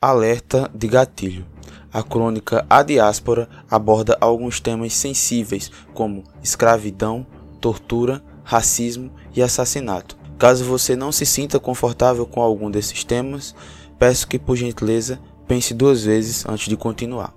Alerta de gatilho. A crônica A Diáspora aborda alguns temas sensíveis, como escravidão, tortura, racismo e assassinato. Caso você não se sinta confortável com algum desses temas, peço que, por gentileza, pense duas vezes antes de continuar.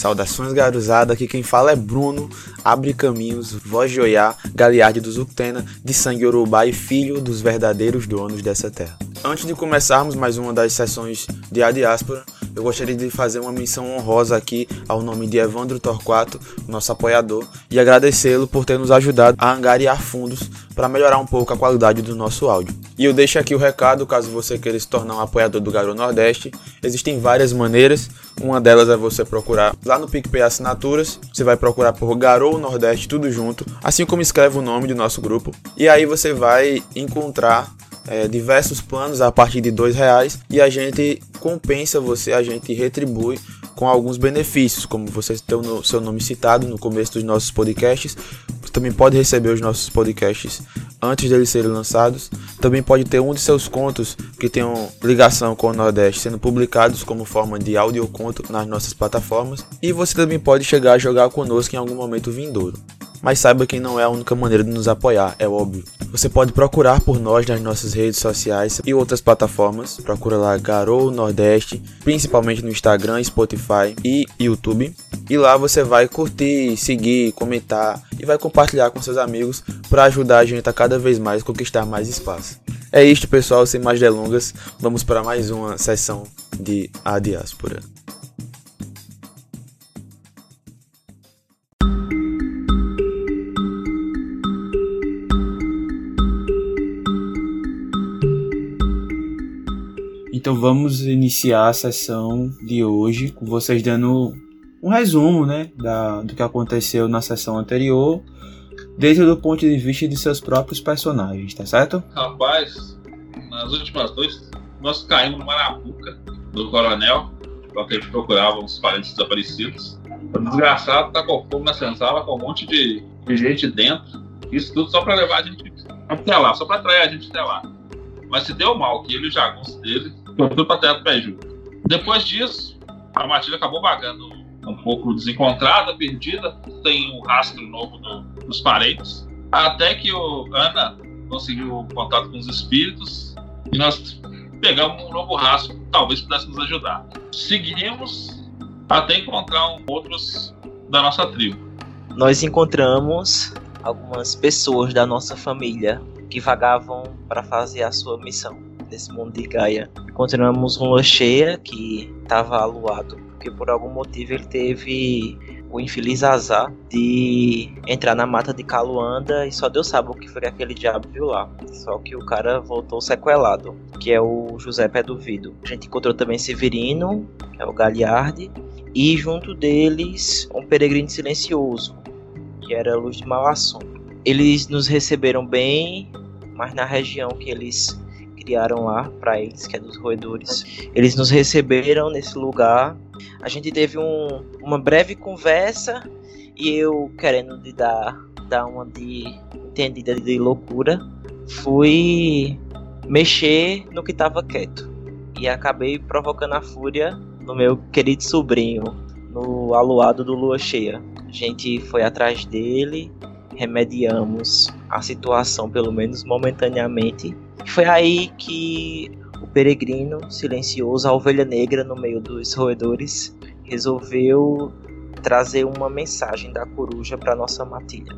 Saudações garuzada, aqui quem fala é Bruno, Abre Caminhos, voz de Oiá, Galiarde do Zuctena, de sangue urubá e filho dos verdadeiros donos dessa terra. Antes de começarmos mais uma das sessões de A Diáspora, eu gostaria de fazer uma menção honrosa aqui ao nome de Evandro Torquato, nosso apoiador, e agradecê-lo por ter nos ajudado a angariar fundos para melhorar um pouco a qualidade do nosso áudio. E eu deixo aqui o recado, caso você queira se tornar um apoiador do Garou Nordeste, existem várias maneiras, uma delas é você procurar lá no PicPay Assinaturas, você vai procurar por Garou Nordeste tudo junto, assim como escreve o nome do nosso grupo, e aí você vai encontrar é, diversos planos a partir de dois reais e a gente compensa você, a gente retribui com alguns benefícios, como você ter o seu nome citado no começo dos nossos podcasts. Você também pode receber os nossos podcasts antes deles serem lançados. Também pode ter um de seus contos que tenham ligação com o Nordeste sendo publicados como forma de audioconto nas nossas plataformas. E você também pode chegar a jogar conosco em algum momento vindouro mas saiba que não é a única maneira de nos apoiar, é óbvio. Você pode procurar por nós nas nossas redes sociais e outras plataformas. Procura lá Garou Nordeste, principalmente no Instagram, Spotify e YouTube. E lá você vai curtir, seguir, comentar e vai compartilhar com seus amigos para ajudar a gente a cada vez mais conquistar mais espaço. É isto, pessoal, sem mais delongas, vamos para mais uma sessão de A Diáspora. Então vamos iniciar a sessão de hoje com vocês dando um resumo, né, da, do que aconteceu na sessão anterior, desde o ponto de vista de seus próprios personagens, tá certo? Rapaz, nas últimas noites nós caímos no Marapuca do Coronel, porque a gente procurava uns parentes desaparecidos. O desgraçado tacou fogo na senzala com um monte de, de gente dentro. Isso tudo só para levar a gente até lá, só para atrair a gente até lá. Mas se deu mal que ele e o jagunço dele tudo para do pé Depois disso, a matilha acabou vagando um pouco desencontrada, perdida, tem um rastro novo do, dos parentes, até que o Ana conseguiu contato com os espíritos e nós pegamos um novo rastro, talvez pudesse nos ajudar. Seguimos até encontrar outros da nossa tribo. Nós encontramos algumas pessoas da nossa família que vagavam para fazer a sua missão nesse mundo de Gaia. Encontramos um cheia que estava aluado, porque por algum motivo ele teve o infeliz azar de entrar na mata de Caluanda e só Deus sabe o que foi que aquele diabo viu lá. Só que o cara voltou sequelado, que é o José Pé Duvido. A gente encontrou também Severino, que é o Galiardi, e junto deles um peregrino silencioso, que era Luz de Malasson. Eles nos receberam bem, mas na região que eles criaram lá para eles, que é dos roedores. Eles nos receberam nesse lugar. A gente teve um, uma breve conversa e eu querendo de dar, dar uma de entendida de loucura, fui mexer no que estava quieto e acabei provocando a fúria no meu querido sobrinho no aluado do lua cheia. A gente foi atrás dele, remediamos a situação pelo menos momentaneamente foi aí que o peregrino silencioso, a ovelha negra no meio dos roedores, resolveu trazer uma mensagem da coruja para nossa matilha.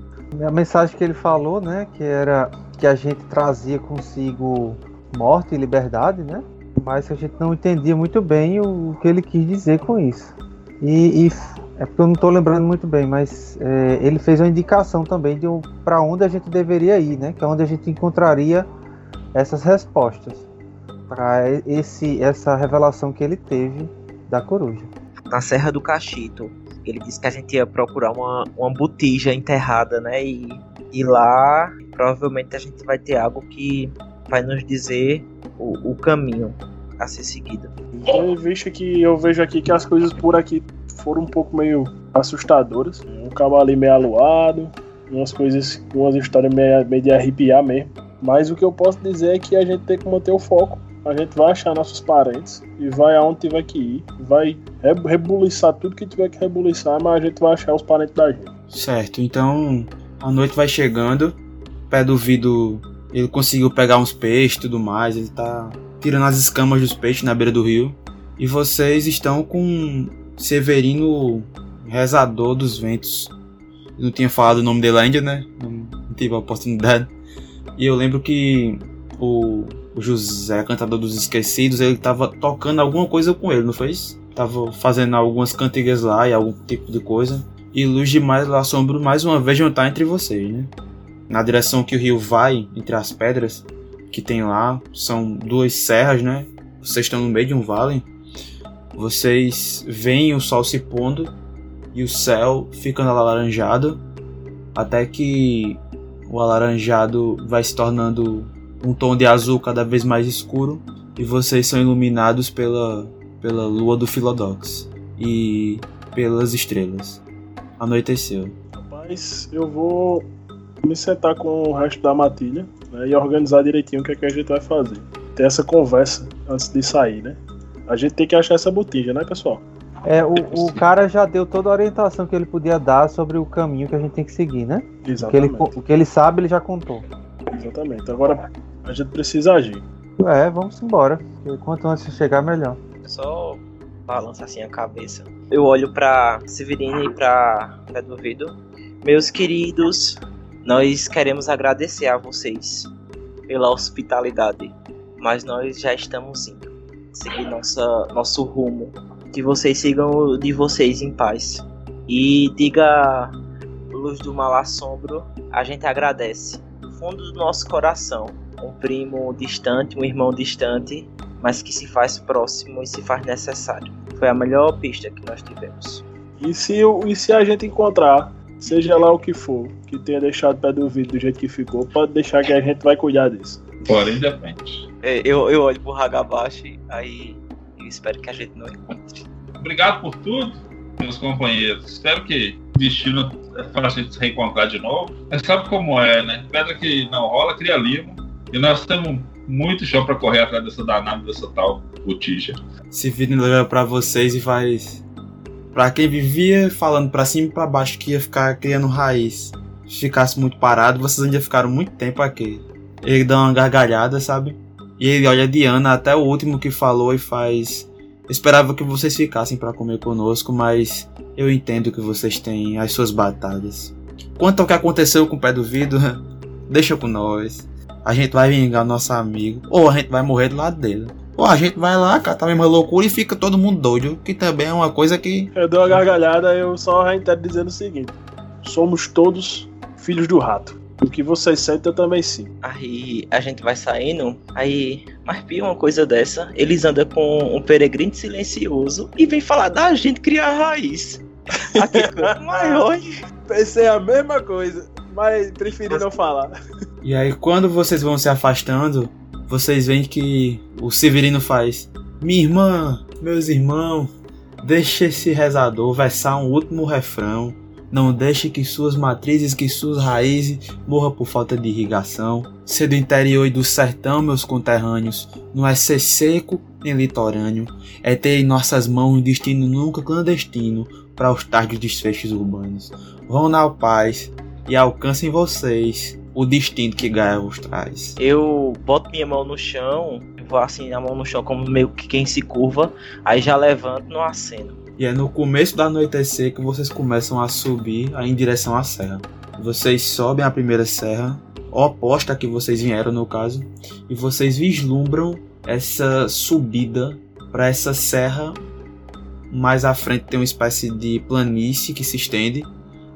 A mensagem que ele falou, né, que era que a gente trazia consigo morte e liberdade, né? Mas a gente não entendia muito bem o, que ele quis dizer com isso. E, e é porque eu não estou lembrando muito bem, mas é, ele fez uma indicação também de para onde a gente deveria ir, né? Que é onde a gente encontraria essas respostas para esse essa revelação que ele teve da coruja. Na Serra do Cachito, ele disse que a gente ia procurar uma, uma botija enterrada, né? E, e lá provavelmente a gente vai ter algo que vai nos dizer o, o caminho a ser seguido. Eu vejo que eu vejo aqui que as coisas por aqui foram um pouco meio assustadoras. Um cavalo meio aluado, umas coisas, umas histórias meio, meio de arrepiar mesmo. Mas o que eu posso dizer é que a gente tem que manter o foco. A gente vai achar nossos parentes e vai aonde tiver que ir. Vai rebuliçar tudo que tiver que rebuliçar, mas a gente vai achar os parentes da gente. Certo, então a noite vai chegando. Pé do vidro, ele conseguiu pegar uns peixes e tudo mais. Ele tá tirando as escamas dos peixes na beira do rio. E vocês estão com Severino Rezador dos Ventos. Não tinha falado o nome dele ainda, né? Não tive a oportunidade. E eu lembro que o, José, cantador dos Esquecidos, ele tava tocando alguma coisa com ele, não foi isso? Tava fazendo algumas cantigas lá e algum tipo de coisa. E luz demais lá assombro mais uma vez juntar entre vocês, né? Na direção que o rio vai, entre as pedras que tem lá, são duas serras, né? Vocês estão no meio de um vale. Vocês veem o sol se pondo e o céu ficando alaranjado até que o alaranjado vai se tornando um tom de azul cada vez mais escuro e vocês são iluminados pela, pela lua do Philodox e pelas estrelas. Anoiteceu. Rapaz, eu vou me sentar com o resto da matilha né, e organizar direitinho o que, é que a gente vai fazer. Ter essa conversa antes de sair, né? A gente tem que achar essa botija, né, pessoal? É, o, o cara já deu toda a orientação que ele podia dar sobre o caminho que a gente tem que seguir, né? Exatamente. O que ele, o que ele sabe, ele já contou. Exatamente. Agora a gente precisa agir. É, vamos embora. Quanto antes chegar, melhor. Só balança assim a cabeça. Eu olho para Severino e para Pé do Vidro. Meus queridos, nós queremos agradecer a vocês pela hospitalidade, mas nós já estamos indo seguir nossa, nosso rumo que vocês sigam de vocês em paz. E diga, Luz do Mal Assombro, a gente agradece do fundo do nosso coração. Um primo distante, um irmão distante, mas que se faz próximo e se faz necessário. Foi a melhor pista que nós tivemos. E se, e se a gente encontrar, seja lá o que for, que tenha deixado pé do vidro do jeito que ficou, pode deixar que a gente vai cuidar disso. Porém, depende. É, eu, eu olho pro Hagabashi, aí espero que a gente não encontre. Obrigado por tudo, meus companheiros. Espero que o destino faça a gente se reencontrar de novo. Mas sabe como é, né? Pedra que não rola, cria limo. E nós temos muito chão para correr atrás dessa danada, dessa tal botija. Se vira olha pra vocês e faz. Pra quem vivia falando pra cima e pra baixo que ia ficar criando raiz, ficasse muito parado, vocês ainda ficaram muito tempo aqui. Ele dá uma gargalhada, sabe? E ele olha a Diana até o último que falou e faz. Esperava que vocês ficassem para comer conosco, mas eu entendo que vocês têm as suas batalhas. Quanto ao que aconteceu com o pé do vidro, deixa com nós. A gente vai vingar nosso amigo, ou a gente vai morrer do lado dele. Ou a gente vai lá, catar a mesma loucura e fica todo mundo doido, que também é uma coisa que. Eu dou uma gargalhada, eu só reitero dizendo o seguinte: somos todos filhos do rato. O que vocês sentem, eu também sim. Aí a gente vai saindo, aí, mas pia uma coisa dessa, eles andam com um peregrino silencioso e vem falar da gente criar raiz. Aqui é maior. Pensei a mesma coisa, mas preferi não falar. E aí, quando vocês vão se afastando, vocês veem que o Severino faz: Minha irmã, meus irmãos, deixe esse rezador versar um último refrão não deixe que suas matrizes, que suas raízes morram por falta de irrigação. Ser do interior e do sertão, meus conterrâneos, não é ser seco nem litorâneo, é ter em nossas mãos um destino nunca clandestino para os tardes desfechos urbanos. Vão na paz e alcancem vocês o destino que Gaia vos traz. Eu boto minha mão no chão, vou assim a mão no chão como meio que quem se curva, aí já levanto no aceno. E é no começo do anoitecer que vocês começam a subir em direção à serra. Vocês sobem a primeira serra, oposta a que vocês vieram no caso, e vocês vislumbram essa subida para essa serra. Mais à frente tem uma espécie de planície que se estende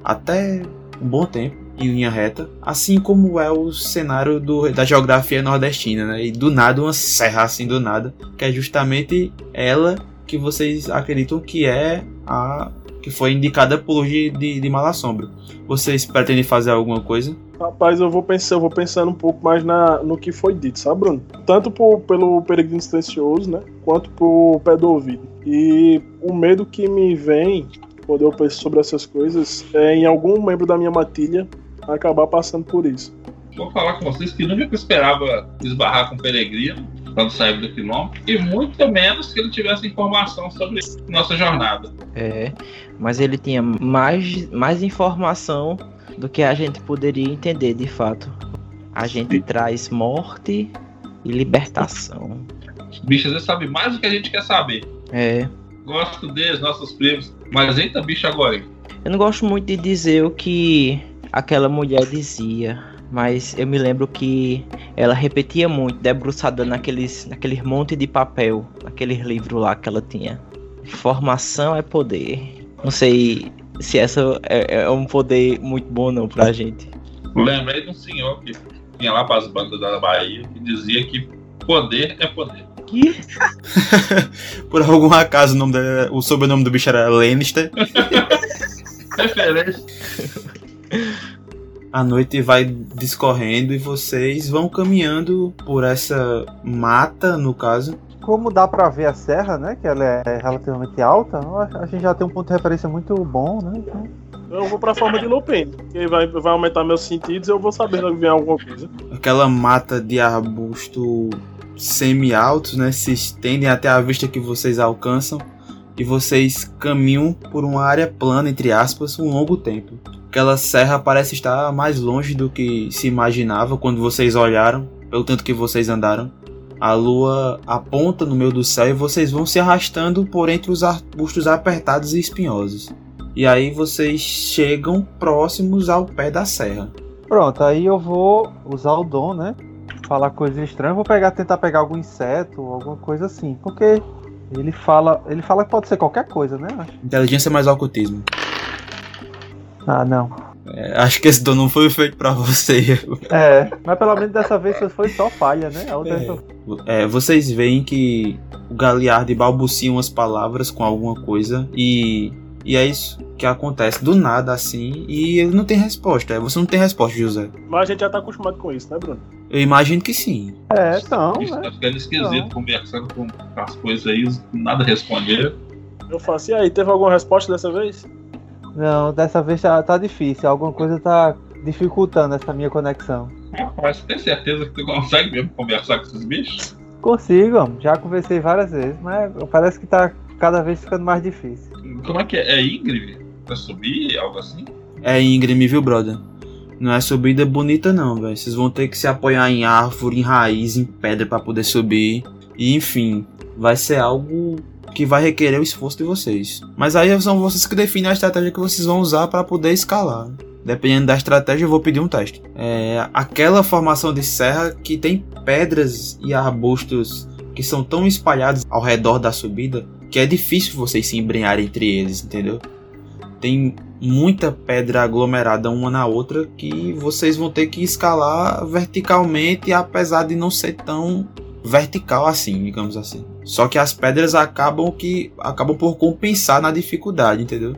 até um bom tempo em linha reta, assim como é o cenário do, da geografia nordestina, né? E do nada uma serra assim do nada, que é justamente ela que vocês acreditam que é a que foi indicada por de, de, de Malassombro. Vocês pretendem fazer alguma coisa? Rapaz, eu vou pensar, eu vou pensando um pouco mais na, no que foi dito, sabe, Bruno? Tanto por, pelo peregrino silencioso, né? Quanto por pé do ouvido. E o medo que me vem quando eu penso sobre essas coisas é em algum membro da minha matilha acabar passando por isso. vou falar com vocês que nunca esperava esbarrar com o Peregrino quando saiu do quilômetro, e muito menos que ele tivesse informação sobre nossa jornada. É, mas ele tinha mais, mais informação do que a gente poderia entender de fato. A gente traz morte e libertação. Bicho, às vezes sabe mais do que a gente quer saber. É. Gosto deles, nossos primos. Mas eita, bicho, agora. Eu não gosto muito de dizer o que aquela mulher dizia, mas eu me lembro que ela repetia muito, debruçada naqueles, naqueles monte de papel, naqueles livros lá que ela tinha. Informação é poder. Não sei se essa é, é um poder muito bom não pra gente. Lembrei de um senhor que vinha lá para as bandas da Bahia e dizia que poder é poder. Que? Por algum acaso o, nome da- o sobrenome do bicho era Lannister. Referência. A noite vai discorrendo e vocês vão caminhando por essa mata, no caso. Como dá pra ver a serra, né? Que ela é relativamente alta, a gente já tem um ponto de referência muito bom, né? Então, Eu vou pra forma de Lupin, que vai, vai aumentar meus sentidos e eu vou saber se vem alguma coisa. Aquela mata de arbusto semi-altos, né? Se estendem até a vista que vocês alcançam. E vocês caminham por uma área plana, entre aspas, um longo tempo. Aquela serra parece estar mais longe do que se imaginava quando vocês olharam, pelo tanto que vocês andaram. A lua aponta no meio do céu e vocês vão se arrastando por entre os arbustos apertados e espinhosos. E aí vocês chegam próximos ao pé da serra. Pronto, aí eu vou usar o dom, né? Falar coisas estranhas, vou pegar, tentar pegar algum inseto, alguma coisa assim, porque ele fala, ele fala que pode ser qualquer coisa, né? Inteligência mais ocultismo. Ah, não. É, acho que esse dom não foi feito pra você. É, mas pelo menos dessa vez foi só falha, né? A outra É. só- É, vocês veem que o Galiardi balbucia umas palavras com alguma coisa e, e é isso que acontece do nada assim e ele não tem resposta. É, Você não tem resposta, José. Mas a gente já tá acostumado com isso, né, Bruno? Eu imagino que sim. É, então, Bicho, né? tá ficando esquisito Não. conversando com as coisas aí, nada responder. Eu faço, e aí, teve alguma resposta dessa vez? Não, dessa vez tá, tá difícil. Alguma coisa tá dificultando essa minha conexão. Rapaz, você tem certeza que tu consegue mesmo conversar com esses bichos? Consigo, já conversei várias vezes, mas parece que tá cada vez ficando mais difícil. Como é que é? É íngreme? Pra subir? Algo assim? É íngreme, viu, brother? Não é subida bonita não, velho. Vocês vão ter que se apoiar em árvore, em raiz, em pedra pra poder subir. E enfim, vai ser algo que vai requerer o esforço de vocês. Mas aí são vocês que definem a estratégia que vocês vão usar para poder escalar. Dependendo da estratégia, eu vou pedir um teste. É aquela formação de serra que tem pedras e arbustos que são tão espalhados ao redor da subida que é difícil vocês se embrenharem entre eles, entendeu? Tem muita pedra aglomerada uma na outra que vocês vão ter que escalar verticalmente, apesar de não ser tão vertical assim, digamos assim. Só que as pedras acabam que acabam por compensar na dificuldade, entendeu?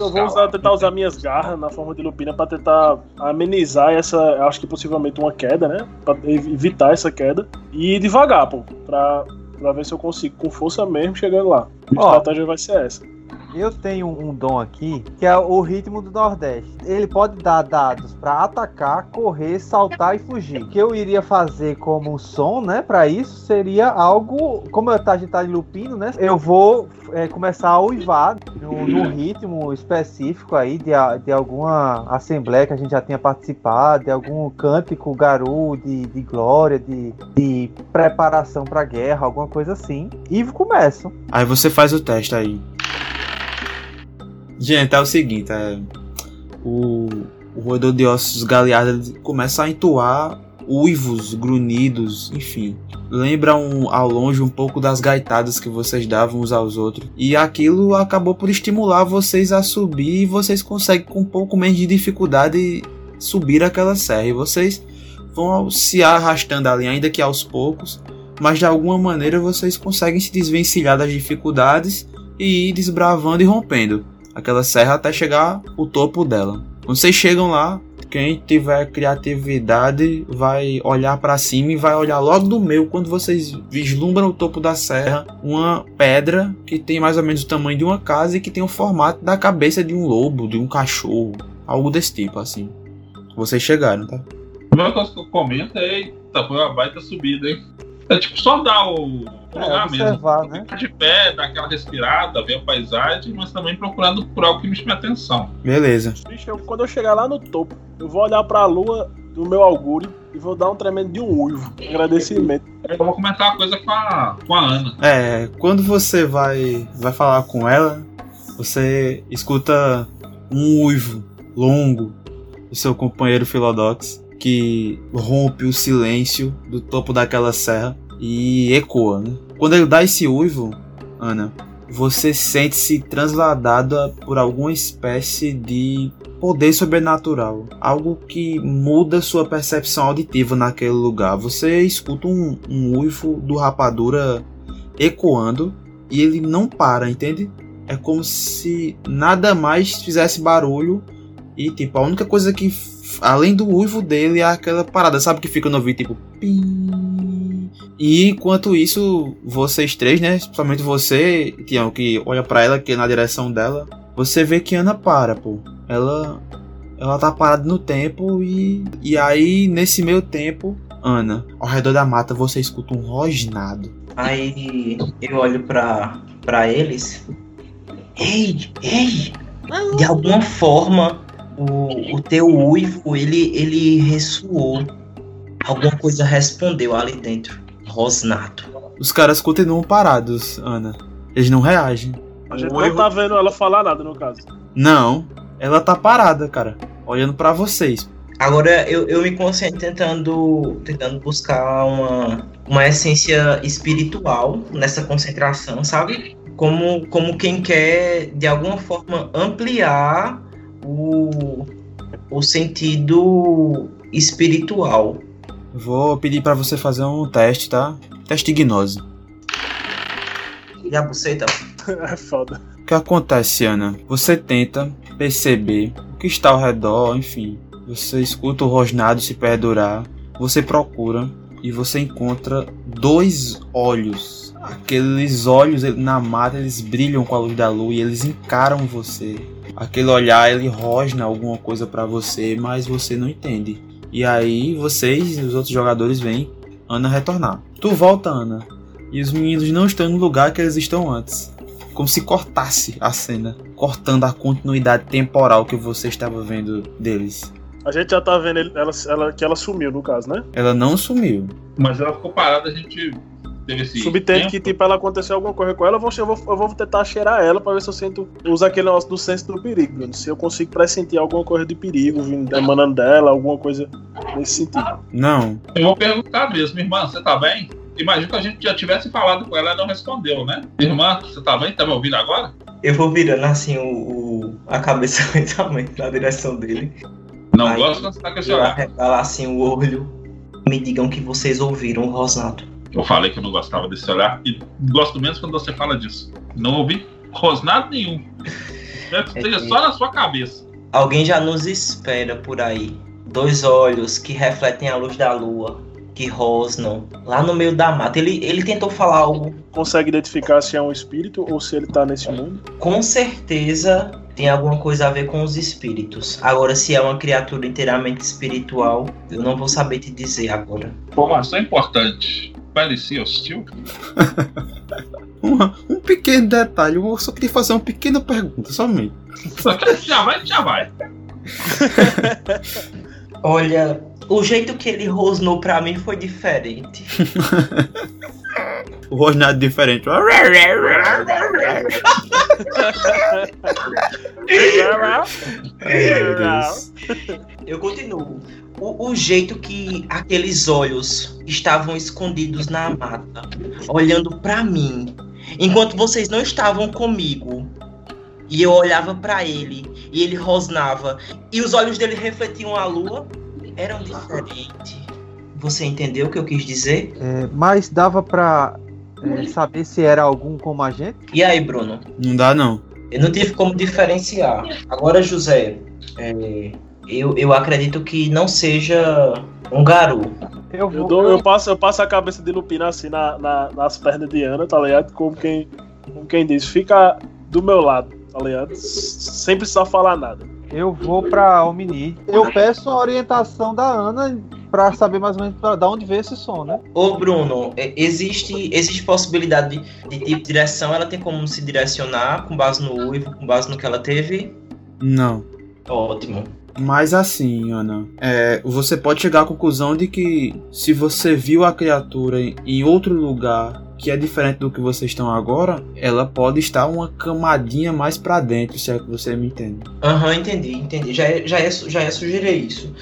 Eu vou usar, tentar usar minhas garras na forma de lupina pra tentar amenizar essa, acho que possivelmente uma queda, né? Pra ev- evitar essa queda. E ir devagar, pô. Pra, pra ver se eu consigo, com força mesmo, chegando lá. A estratégia vai ser essa. Eu tenho um dom aqui que é o ritmo do Nordeste. Ele pode dar dados pra atacar, correr, saltar e fugir. O que eu iria fazer como som, né, Pra isso seria algo, como eu- a gente tá lupino, né? Eu vou é, começar a uivar no ritmo específico aí de, de alguma assembleia que a gente já tinha participado, de algum cântico garu de, de glória, de, de preparação pra guerra, alguma coisa assim. E começo. Aí você faz o teste aí. Gente, é o seguinte, é, o, o roedor de ossos galeada começa a entoar uivos, grunhidos, enfim. Lembra um, ao longe um pouco das gaitadas que vocês davam uns aos outros. E aquilo acabou por estimular vocês a subir e vocês conseguem com um pouco menos de dificuldade subir aquela serra. E vocês vão se arrastando ali, ainda que aos poucos mas de alguma maneira vocês conseguem se desvencilhar das dificuldades e ir desbravando e rompendo aquela serra até chegar o topo dela. Quando vocês chegam lá, quem tiver criatividade vai olhar para cima e vai olhar logo do meio quando vocês vislumbram o topo da serra, uma pedra que tem mais ou menos o tamanho de uma casa e que tem o formato da cabeça de um lobo, de um cachorro, algo desse tipo assim. Vocês chegaram, tá? primeira coisa que eu comento é: foi uma baita subida, hein? É tipo só dar o, É, lugar mesmo. observar, né? Ficar de pé, dar aquela respirada, ver a paisagem, mas também procurando por algo que me chame a atenção. Beleza. Bicho, eu- quando eu chegar lá no topo, eu vou olhar pra lua do meu augúrio e vou dar um tremendo de um uivo. Agradecimento. Eu vou comentar uma coisa com a, com a Ana. É, quando você vai, vai falar com ela, você escuta um uivo longo do seu companheiro Philodox que rompe o silêncio do topo daquela serra e ecoa, né? Quando ele dá esse uivo, Ana, você sente-se transladada por alguma espécie de poder sobrenatural, algo que muda sua percepção auditiva naquele lugar. Você escuta um, um uivo do rapadura ecoando e ele não para, entende? É como se nada mais fizesse barulho e tipo a única coisa que além do uivo dele é aquela parada, sabe que fica no ouvido tipo pim. E enquanto isso, vocês três, né, principalmente você, Tião, que olha pra ela que é na direção dela, você vê que Ana para, pô. Ela ela tá parada no tempo e e aí nesse meio tempo, Ana, ao redor da mata você escuta um rosnado. Aí eu olho pra, pra eles. Ei, ei! De alguma forma, o, o teu uivo, ele, ele ressoou. Alguma coisa respondeu ali dentro. Rosnado. Os caras continuam parados, Ana. Eles não reagem. A gente O não uivo- tá vendo ela falar nada, no caso. Não, ela tá parada, cara, olhando pra vocês. Agora eu, eu me concentro tentando, tentando buscar uma, uma essência espiritual nessa concentração, sabe? Como, como quem quer, de alguma forma, ampliar o, o sentido espiritual. Vou pedir pra você fazer um teste, tá? Teste de gnose. E a buceta? É foda. O que acontece, Ana? Você tenta perceber o que está ao redor, enfim. Você escuta o rosnado se perdurar. Você procura e você encontra dois olhos. Aqueles olhos na mata, eles brilham com a luz da lua e eles encaram você. Aquele olhar, ele rosna alguma coisa pra você, mas você não entende. E aí vocês e os outros jogadores veem Ana retornar. Tu volta, Ana. E os meninos não estão no lugar que eles estão antes como se cortasse a cena, cortando a continuidade temporal que você estava vendo deles. A gente já tá vendo ele- ela, ela- que ela sumiu, no caso, né? Ela não sumiu. Mas ela ficou parada, a gente teve esse. Tempo. que, tipo, ela aconteceu alguma coisa com ela, eu vou, eu, vou, eu vou tentar cheirar ela pra ver se eu sinto. Usa aquele negócio do senso do perigo, Bruno. Se eu consigo pressentir alguma coisa de perigo vindo emanando dela, alguma coisa nesse sentido. Não. Eu vou perguntar mesmo, irmã, você tá bem? Imagina que a gente já tivesse falado com ela e não respondeu, né? Irmã, você tá bem? Tá me ouvindo agora? Eu vou virando assim o, o- a cabeça lentamente na direção dele. Não Aí, gosto quando você tá olhar. arregalar assim o olho. Me digam que vocês ouviram o rosnado. Eu falei que eu não gostava desse olhar e gosto menos quando você fala disso. Não ouvi rosnado nenhum. Espero que É esteja que- só na sua cabeça. Alguém já nos espera por aí. Dois olhos que refletem a luz da lua, que rosnam lá no meio da mata. Ele, ele tentou falar algo. Consegue identificar se é um espírito ou se ele tá nesse mundo? Com certeza tem alguma coisa a ver com os espíritos. Agora, se é uma criatura inteiramente espiritual, eu não vou saber te dizer agora. Informação importante. Parecia hostil? Uma- um pequeno detalhe, eu só queria fazer uma pequena pergunta, somente. Só que já vai, já vai. Olha, o jeito que ele rosnou pra mim foi diferente. O rosnado diferente. Eu continuo. O, o jeito que aqueles olhos estavam escondidos na mata, olhando pra mim, enquanto vocês não estavam comigo, e eu olhava pra ele, e ele rosnava, e os olhos dele refletiam a lua, eram diferentes. Você entendeu o que eu quis dizer? É, mas dava pra é, saber se era algum como a gente? E aí, Bruno? Não dá não. Eu não tive como diferenciar. Agora, José, é, eu, eu acredito que não seja um garoto. Eu Eu, vou. dou, eu, passo, eu passo a cabeça de Lupina assim na, na- nas pernas de Ana, tá ligado? Como quem, como quem diz, fica do meu lado, tá ligado? Sem precisar falar nada. Eu vou pra Omni. Eu peço a orientação da Ana pra saber mais ou menos pra, da onde veio esse som, né? Ô Bruno, é, existe, existe possibilidade de, de de direção? Ela tem como se direcionar com base no uivo, com base no que ela teve? Não. Ótimo. Mas assim, Ana, é, você pode chegar à conclusão de que se você viu a criatura em outro lugar que é diferente do que vocês estão agora, ela pode estar uma camadinha mais para dentro, se é que você me entende. Aham, uhum, entendi, entendi. Já, é, já, é, já é sugerir isso.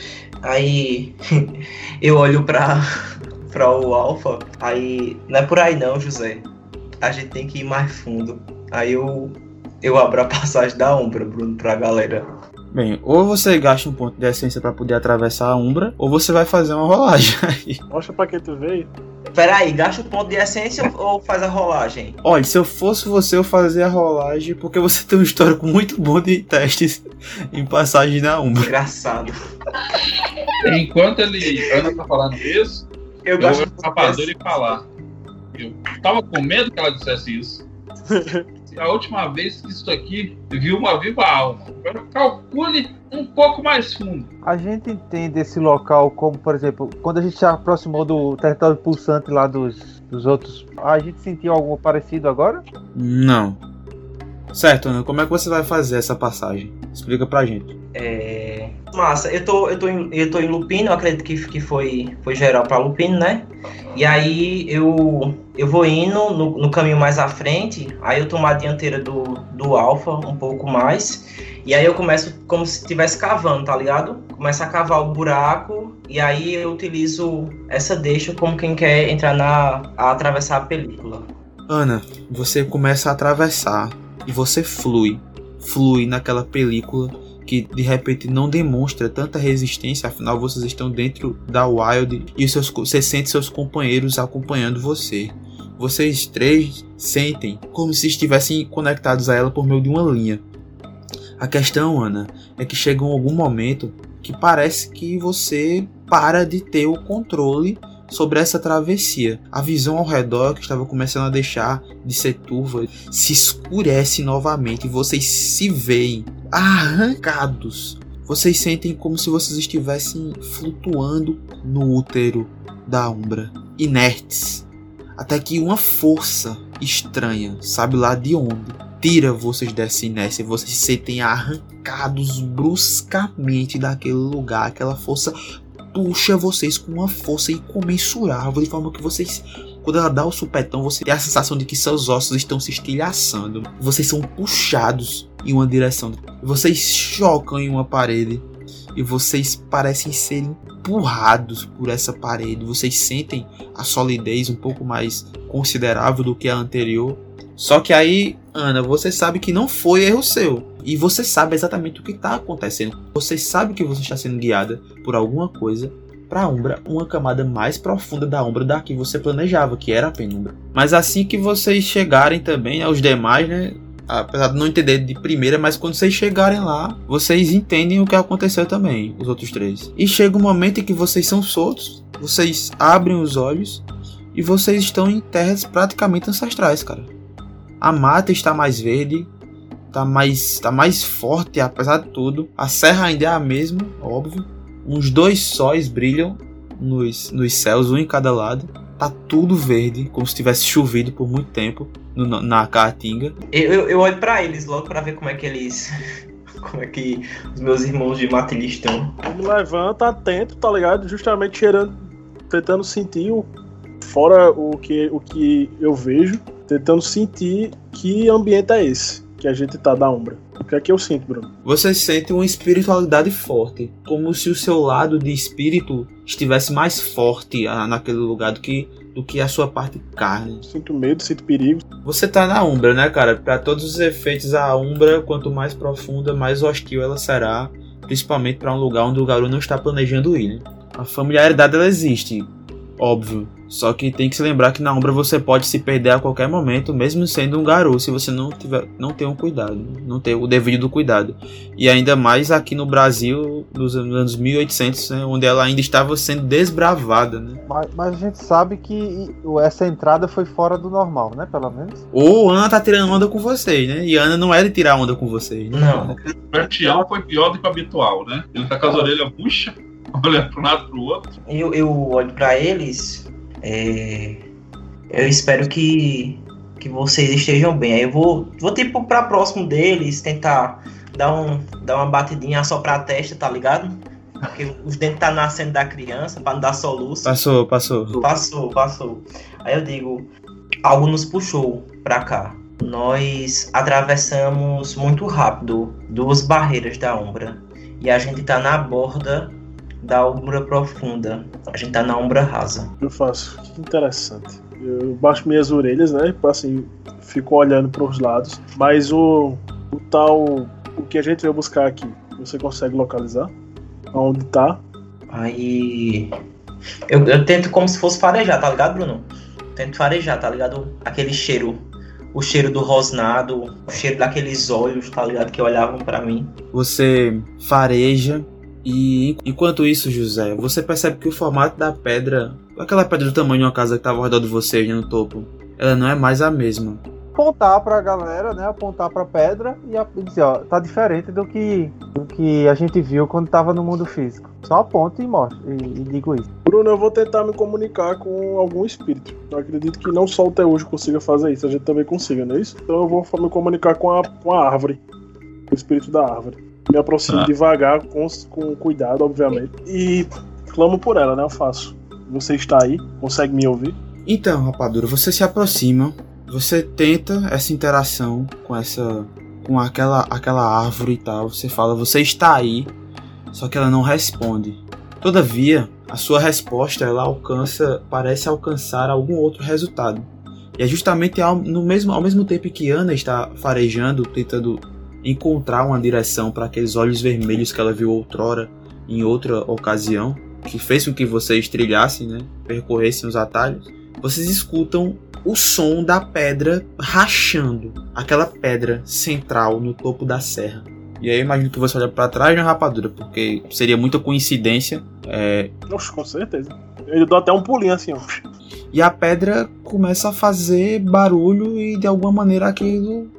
Aí eu olho pra, pra o Alpha, aí não é por aí não, José. A gente tem que ir mais fundo. Aí eu, eu abro a passagem da Umbra, Bruno, pra galera. Bem, ou você gasta um ponto de essência para poder atravessar a Umbra, ou você vai fazer uma rolagem aí. Mostra pra que tu veio. Peraí, gasta o ponto de essência ou faz a rolagem? Olha, se eu fosse você, eu fazia a rolagem, porque você tem um histórico muito bom de testes em passagem na Umbra. Engraçado. Enquanto ele anda tá falando isso, eu, eu vou rapadura e falar. Eu tava com medo que ela dissesse isso. a última vez que isso aqui viu uma viva alma. Agora calcule um pouco mais fundo. A gente entende esse local como, por exemplo, quando a gente se aproximou do território pulsante lá dos, dos outros, a gente sentiu algo parecido agora? Não. Certo, Ana, como é que você vai fazer essa passagem? Explica pra gente. É. Massa, eu tô, eu tô, em, eu tô em Lupino, acredito que, que foi, foi geral pra Lupino, né? E aí eu, eu vou indo no, no caminho mais à frente, aí eu tomo a dianteira do, do Alpha um pouco mais, e aí eu começo como se estivesse cavando, tá ligado? Começo a cavar o buraco, e aí eu utilizo essa deixa como quem quer entrar na. a atravessar a película. Ana, você começa a atravessar e você flui, flui naquela película que de repente não demonstra tanta resistência, afinal vocês estão dentro da Wild e seus, você sente seus companheiros acompanhando você. Vocês três sentem como se estivessem conectados a ela por meio de uma linha. A questão, Ana, é que chega algum momento que parece que você para de ter o controle sobre essa travessia. A visão ao redor, que estava começando a deixar de ser turva, se escurece novamente e vocês se veem arrancados. Vocês sentem como se vocês estivessem flutuando no útero da Umbra, inertes, até que uma força estranha, sabe lá de onde, tira vocês dessa inércia. Vocês se sentem arrancados bruscamente daquele lugar. Aquela força puxa vocês com uma força incomensurável, de forma que vocês, quando ela dá o supetão, você tem a sensação de que seus ossos estão se estilhaçando. Vocês são puxados em uma direção. Vocês chocam em uma parede e vocês parecem ser empurrados por essa parede. Vocês sentem a solidez um pouco mais considerável do que a anterior. Só que aí, Ana, você sabe que não foi erro seu. E você sabe exatamente o que está acontecendo. Você sabe que você está sendo guiada por alguma coisa para a Umbra, uma camada mais profunda da Umbra da que você planejava, que era a penumbra. Mas assim que vocês chegarem também aos demais, né? Apesar de não entender de primeira, mas quando vocês chegarem lá, vocês entendem o que aconteceu também, os outros três. E chega um momento em que vocês são soltos, vocês abrem os olhos e vocês estão em terras praticamente ancestrais, cara. A mata está mais verde, tá mais, tá mais forte, apesar de tudo. A serra ainda é a mesma, óbvio. Uns dois sóis brilham nos, nos céus, um em cada lado. Tá tudo verde, como se tivesse chovido por muito tempo no, na Caatinga. Eu, eu, eu olho para eles logo para ver como é que eles. Como é que os meus irmãos de matilha estão. Me levanta atento, tá ligado? Justamente cheirando, tentando sentir o, fora o que, o que eu vejo, tentando sentir que ambiente é esse que a gente tá da Umbra. O que é que eu sinto, Bruno? Você sente uma espiritualidade forte, como se o seu lado de espírito estivesse mais forte ah, naquele lugar do que do que a sua parte carne. Sinto medo, sinto perigo. Você tá na Umbra, né, cara? Para todos os efeitos, a Umbra, quanto mais profunda, mais hostil ela será, principalmente para um lugar onde o garoto não está planejando ir. Né? A familiaridade ela existe, óbvio. Só que tem que se lembrar que na Umbra você pode se perder a qualquer momento, mesmo sendo um garoto, se você não tiver, não ter um cuidado, não ter o devido cuidado. E ainda mais aqui no Brasil, nos anos 1800, né, onde ela ainda estava sendo desbravada, né? Mas, mas, a gente sabe que essa entrada foi fora do normal, né, pelo menos. Ou Ana tá tirando onda com vocês, né? E Ana não é de tirar onda com vocês. Né? Não. O Bertião foi pior do que o habitual, né? Ele tá com as orelhas puxas olhando para um lado para o outro. Eu, eu olho pra eles. É, eu espero que, que vocês estejam bem. Aí eu vou, vou tipo pra próximo deles, tentar dar, um, dar uma batidinha só pra testa, tá ligado? Porque os dentes tá nascendo da criança, pra não dar soluço. Passou, passou. Passou, passou. Aí eu digo, algo nos puxou pra cá. Nós atravessamos muito rápido duas barreiras da Umbra. E a gente tá na borda da Umbra profunda. A gente tá na Umbra rasa. Eu faço. Que interessante. Eu baixo minhas orelhas, né? Assim, fico olhando para os lados. Mas o, o tal. O que a gente veio buscar aqui, você consegue localizar? Aonde tá? Aí. Eu, eu tento como se fosse farejar, tá ligado, Bruno? Tento farejar, tá ligado? Aquele cheiro. O cheiro do rosnado, o cheiro daqueles olhos, tá ligado? Que olhavam pra mim. Você fareja e enquanto isso, José, você percebe que o formato da pedra, aquela pedra do tamanho de uma casa que estava ao redor de vocês no topo, ela não é mais a mesma. Apontar pra galera, né? Apontar pra pedra e a- dizer, ó, tá diferente do que, do que a gente viu quando tava no mundo físico. Só aponto e mostro. E, e digo isso. Bruno, eu vou tentar me comunicar com algum espírito. Eu acredito que não só o Teujo consiga fazer isso, a gente também consiga, não é isso? Então eu vou me comunicar com a, com a árvore. O espírito da árvore. Me aproximo Tá. devagar, com, com cuidado, obviamente. E clamo por ela, né? Eu faço. Você está aí? Consegue me ouvir? Então, rapadura, você se aproxima, você tenta essa interação com essa com aquela aquela árvore e tal, você fala, você está aí, só que ela não responde. Todavia, a sua resposta ela alcança, parece alcançar algum outro resultado. E é justamente ao, no mesmo, ao mesmo tempo que Ana está farejando, tentando encontrar uma direção para aqueles olhos vermelhos que ela viu outrora em outra ocasião, que fez com que vocês trilhassem, né, percorressem os atalhos vocês escutam o som da pedra rachando, aquela pedra central no topo da serra. E aí eu imagino que você olha pra trás na rapadura, porque seria muita coincidência. é, Oxe, com certeza. Eu dou até um pulinho assim, ó. e a pedra começa a fazer barulho e de alguma maneira aquilo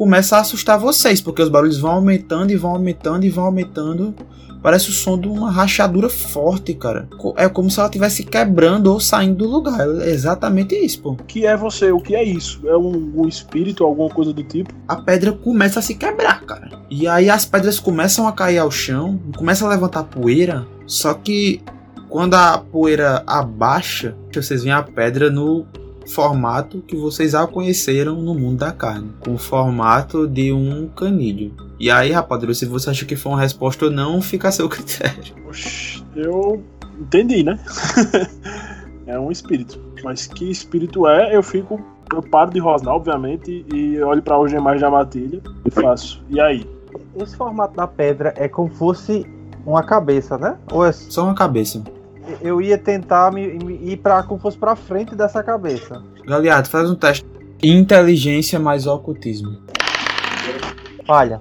começa a assustar vocês, porque os barulhos vão aumentando e vão aumentando e vão aumentando. Parece o som de uma rachadura forte, cara. É como se ela estivesse quebrando ou saindo do lugar. É exatamente isso, pô. O que é você? O que é isso? É um, um espírito, alguma coisa do tipo? a pedra começa a se quebrar, cara. E aí as pedras começam a cair ao chão, começa a levantar poeira, só que quando a poeira abaixa, vocês veem a pedra no formato que vocês já conheceram no mundo da carne, com o formato de um canídeo. E aí, rapadura, se você acha que foi uma resposta ou não, fica a seu critério. Oxe, eu entendi, né? é um espírito. Mas que espírito é, eu fico. Eu paro de rosnar, obviamente, e olho pra algemais da matilha e faço. E aí? Esse formato da pedra é como fosse uma cabeça, né? Ou é... Só uma cabeça. Eu ia tentar me, me ir para como fosse pra frente dessa cabeça. Galeado, faz um teste. Inteligência mais ocultismo. Falha.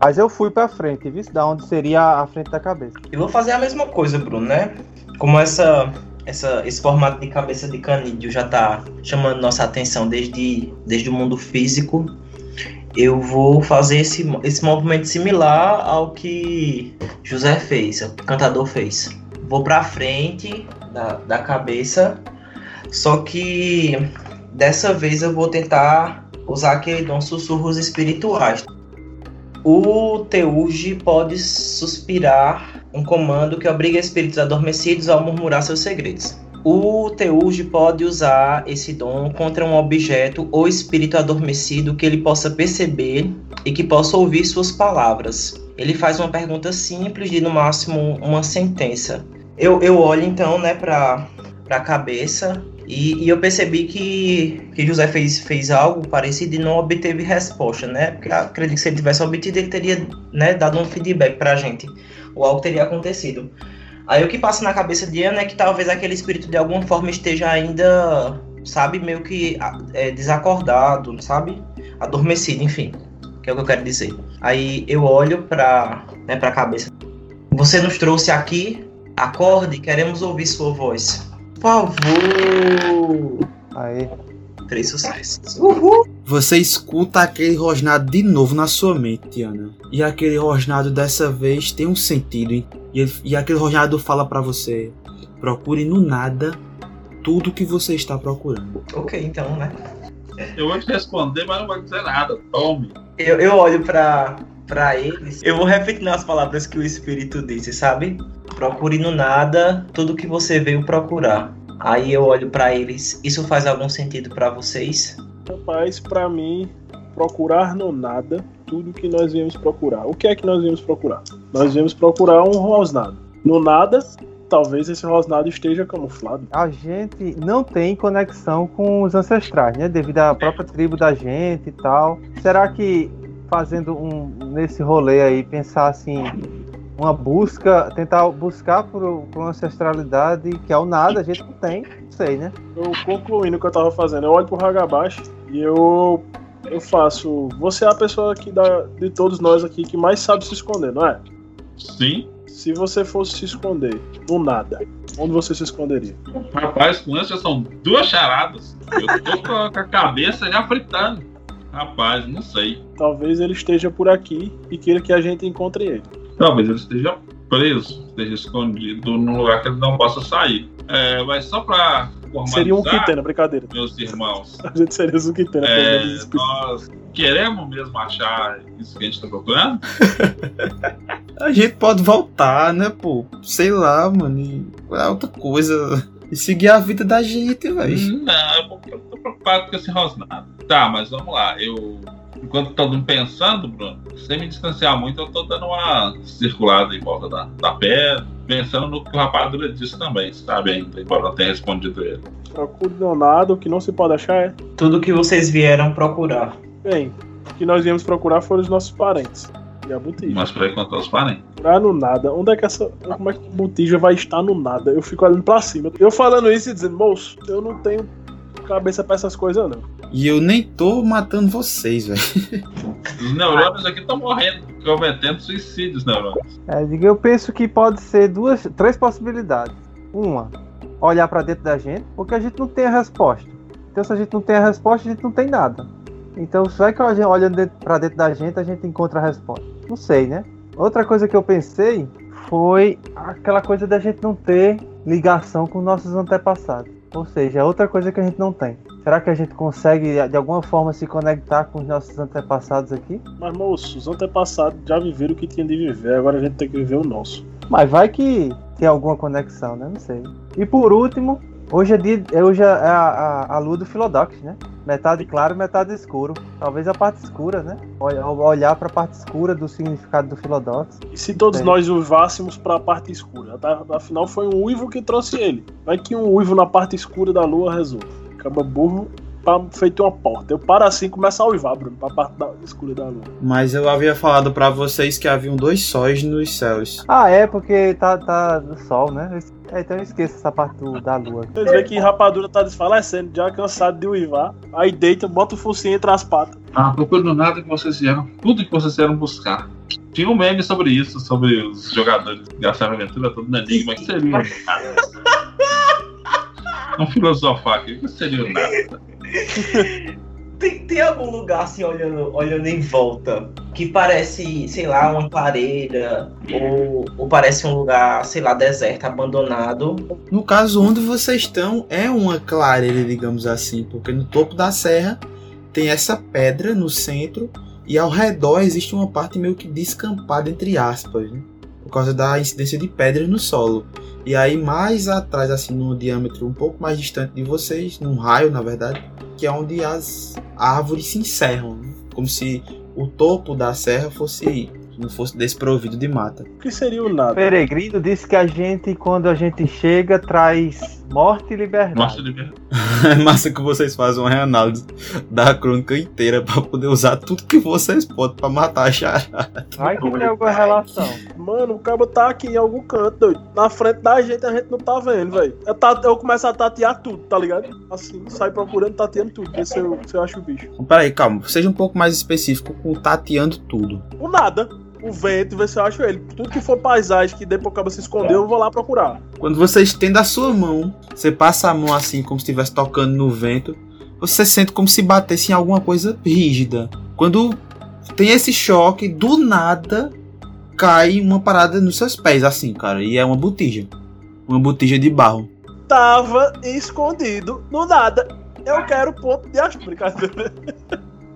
Mas eu fui pra frente, viu? Da onde seria a frente da cabeça. Eu vou fazer a mesma coisa, Bruno, né? Como essa, essa, esse formato de cabeça de canídeo já tá chamando nossa atenção desde, desde o mundo físico, eu vou fazer esse, esse movimento similar ao que José fez, ao que o cantador fez. Vou pra frente da, da cabeça, só que dessa vez eu vou tentar usar aquele dom sussurros espirituais. O Teuge pode suspirar um comando que obriga espíritos adormecidos a murmurar seus segredos. O Teuge pode usar esse dom contra um objeto ou espírito adormecido que ele possa perceber e que possa ouvir suas palavras. Ele faz uma pergunta simples de no máximo uma sentença. Eu, eu olho então né, para a cabeça e, e eu percebi que, que José fez, fez algo parecido e não obteve resposta, né? Porque acredito que se ele tivesse obtido, ele teria né, dado um feedback pra gente. Ou algo teria acontecido. Aí o que passa na cabeça de Ana é que talvez aquele espírito de alguma forma esteja ainda, sabe, meio que é, desacordado, sabe? Adormecido, enfim. Que é o que eu quero dizer. Aí eu olho pra, né, pra cabeça. Você nos trouxe aqui, acorde, queremos ouvir sua voz. Por favor! Aí. Três sucessos. Uhul! Você escuta aquele rosnado de novo na sua mente, Tiana. E aquele rosnado dessa vez tem um sentido. E, e aquele rosnado fala para você: procure no nada tudo que você está procurando. Ok, então, né? Eu vou te responder, mas não vou dizer nada. Tome. Eu, eu olho pra, pra eles. Eu vou repetindo as palavras que o Espírito disse, sabe? Procure no nada tudo que você veio procurar. Aí eu olho pra eles. Isso faz algum sentido pra vocês? Rapaz, pra mim, procurar no nada tudo que nós viemos procurar. O que é que nós viemos procurar? Nós viemos procurar um rosnado. No nada, talvez esse rosnado esteja camuflado. A gente não tem conexão com os ancestrais, né? Devido à própria tribo da gente e tal. Será que fazendo um nesse rolê aí, pensar assim, uma busca, tentar buscar por, por uma ancestralidade que ao nada a gente não tem, não sei, né? Eu concluindo o que eu tava fazendo, eu olho pro Hagabashi e eu eu faço. Você é a pessoa aqui da, de todos nós aqui que mais sabe se esconder, não é? Sim. Se você fosse se esconder no nada, onde você se esconderia? Rapaz, com isso são duas charadas. Eu tô com a com a cabeça já fritando. Rapaz, não sei. Talvez ele esteja por aqui e queira que a gente encontre ele. Talvez ele esteja preso, esteja escondido num lugar que ele não possa sair. É, mas só pra formalizar, Seria um Kitena, brincadeira. meus irmãos, A gente seria o Kitena. é, nós queremos mesmo achar isso que a gente tá procurando? A gente pode voltar, né, pô? Sei lá, mano. E é outra coisa. E seguir a vida da gente, velho. Não, é porque eu tô preocupado com esse rosnado. Tá, mas vamos lá. Eu, enquanto todo mundo pensando, Bruno, sem me distanciar muito, eu tô dando uma circulada em volta da, da pedra, pensando no que o rapadura disse também, sabe? Ainda, embora não tenha respondido ele. Procure nada, o que não se pode achar é. Tudo que vocês vieram procurar. Bem, o que nós viemos procurar foram os nossos parentes. E a botija. Mas pra encontrar os parentes. Procurar no nada. Onde é que essa. Como é que a botija vai estar no nada? Eu fico olhando pra cima. Eu falando isso e dizendo, moço, eu não tenho cabeça pra essas coisas, não. E eu nem tô matando vocês, velho. Os neurônios aqui estão morrendo, cometendo suicídios, neurônios. É, eu penso que pode ser duas, três possibilidades. Uma, olhar pra dentro da gente, porque a gente não tem a resposta. Então, se a gente não tem a resposta, a gente não tem nada. Então, se vai que a gente olha pra dentro da gente, a gente encontra a resposta. Não sei, né? Outra coisa que eu pensei foi aquela coisa da gente não ter ligação com nossos antepassados. Ou seja, é outra coisa que a gente não tem. Será que a gente consegue de alguma forma se conectar com os nossos antepassados aqui? Mas, moço, os antepassados já viveram o que tinha de viver, agora a gente tem que viver o nosso. Mas vai que tem alguma conexão, né? Não sei. E por último, hoje é, dia, é- hoje é a, a, a lua do Philodox, né? Metade claro, metade escuro. Talvez a parte escura, né? Olha- Olhar para a parte escura do significado do Philodox. E se todos Sim. nós uivássemos pra parte escura? Tá? Afinal, foi um uivo que trouxe ele. Vai que um uivo na parte escura da lua resolve. Acaba burro, feito uma porta. Eu paro assim e começo a uivar, Bruno, pra parte da, escura da lua. Mas eu havia falado pra vocês que haviam dois sóis nos céus. Ah, é, porque tá, tá no sol, né? É, então eu esqueço essa parte do- da lua. Vocês veem que rapadura tá desfalecendo, já cansado de uivar. Aí deita, bota o focinho entre as patas. Ah, procurando nada que vocês vieram, tudo que vocês vieram buscar. Tinha um meme sobre isso, sobre os jogadores gastaram a aventura toda no enigma. O que seria o nada? Vamos filosofar aqui. O que seria o nada? Tem, tem algum lugar assim olhando, olhando em volta que parece, sei lá, uma clareira ou, ou parece um lugar, sei lá, deserto, abandonado. No caso, onde vocês estão é uma clareira, digamos assim, porque no topo da serra tem essa pedra no centro e ao redor existe uma parte meio que descampada, entre aspas, né? Por causa da incidência de pedras no solo. E aí, mais atrás, assim, num diâmetro um pouco mais distante de vocês, num raio, na verdade, que é onde as árvores se encerram, né? como se o topo da serra fosse não fosse desprovido de mata. O que seria o nada? Peregrino disse que a gente, quando a gente chega, traz morte e liberdade. Mostra de ver. É massa que vocês fazem uma reanálise da crônica inteira pra poder usar tudo que vocês podem pra matar a charada. Vai que tem alguma relação. Mano, o cabo tá aqui em algum canto, doido. Na frente da gente a gente não tá vendo, velho. Eu, ta- eu começo a tatear tudo, tá ligado? Assim, sai procurando, tateando tudo, ver se eu, se eu acho o bicho. Peraí, calma, seja um pouco mais específico com tateando tudo. O nada. O vento, ver se eu acho ele. Tudo que for paisagem que dê pro cabo se esconder, eu vou lá procurar. Quando você estende a sua mão, você passa a mão assim como se estivesse tocando no vento, você sente como se batesse em alguma coisa rígida. Quando tem esse choque, do nada cai uma parada nos seus pés, assim, cara. E é uma botija. Uma botija de barro. Tava escondido no nada. Eu quero ponto de acho, brincadeira.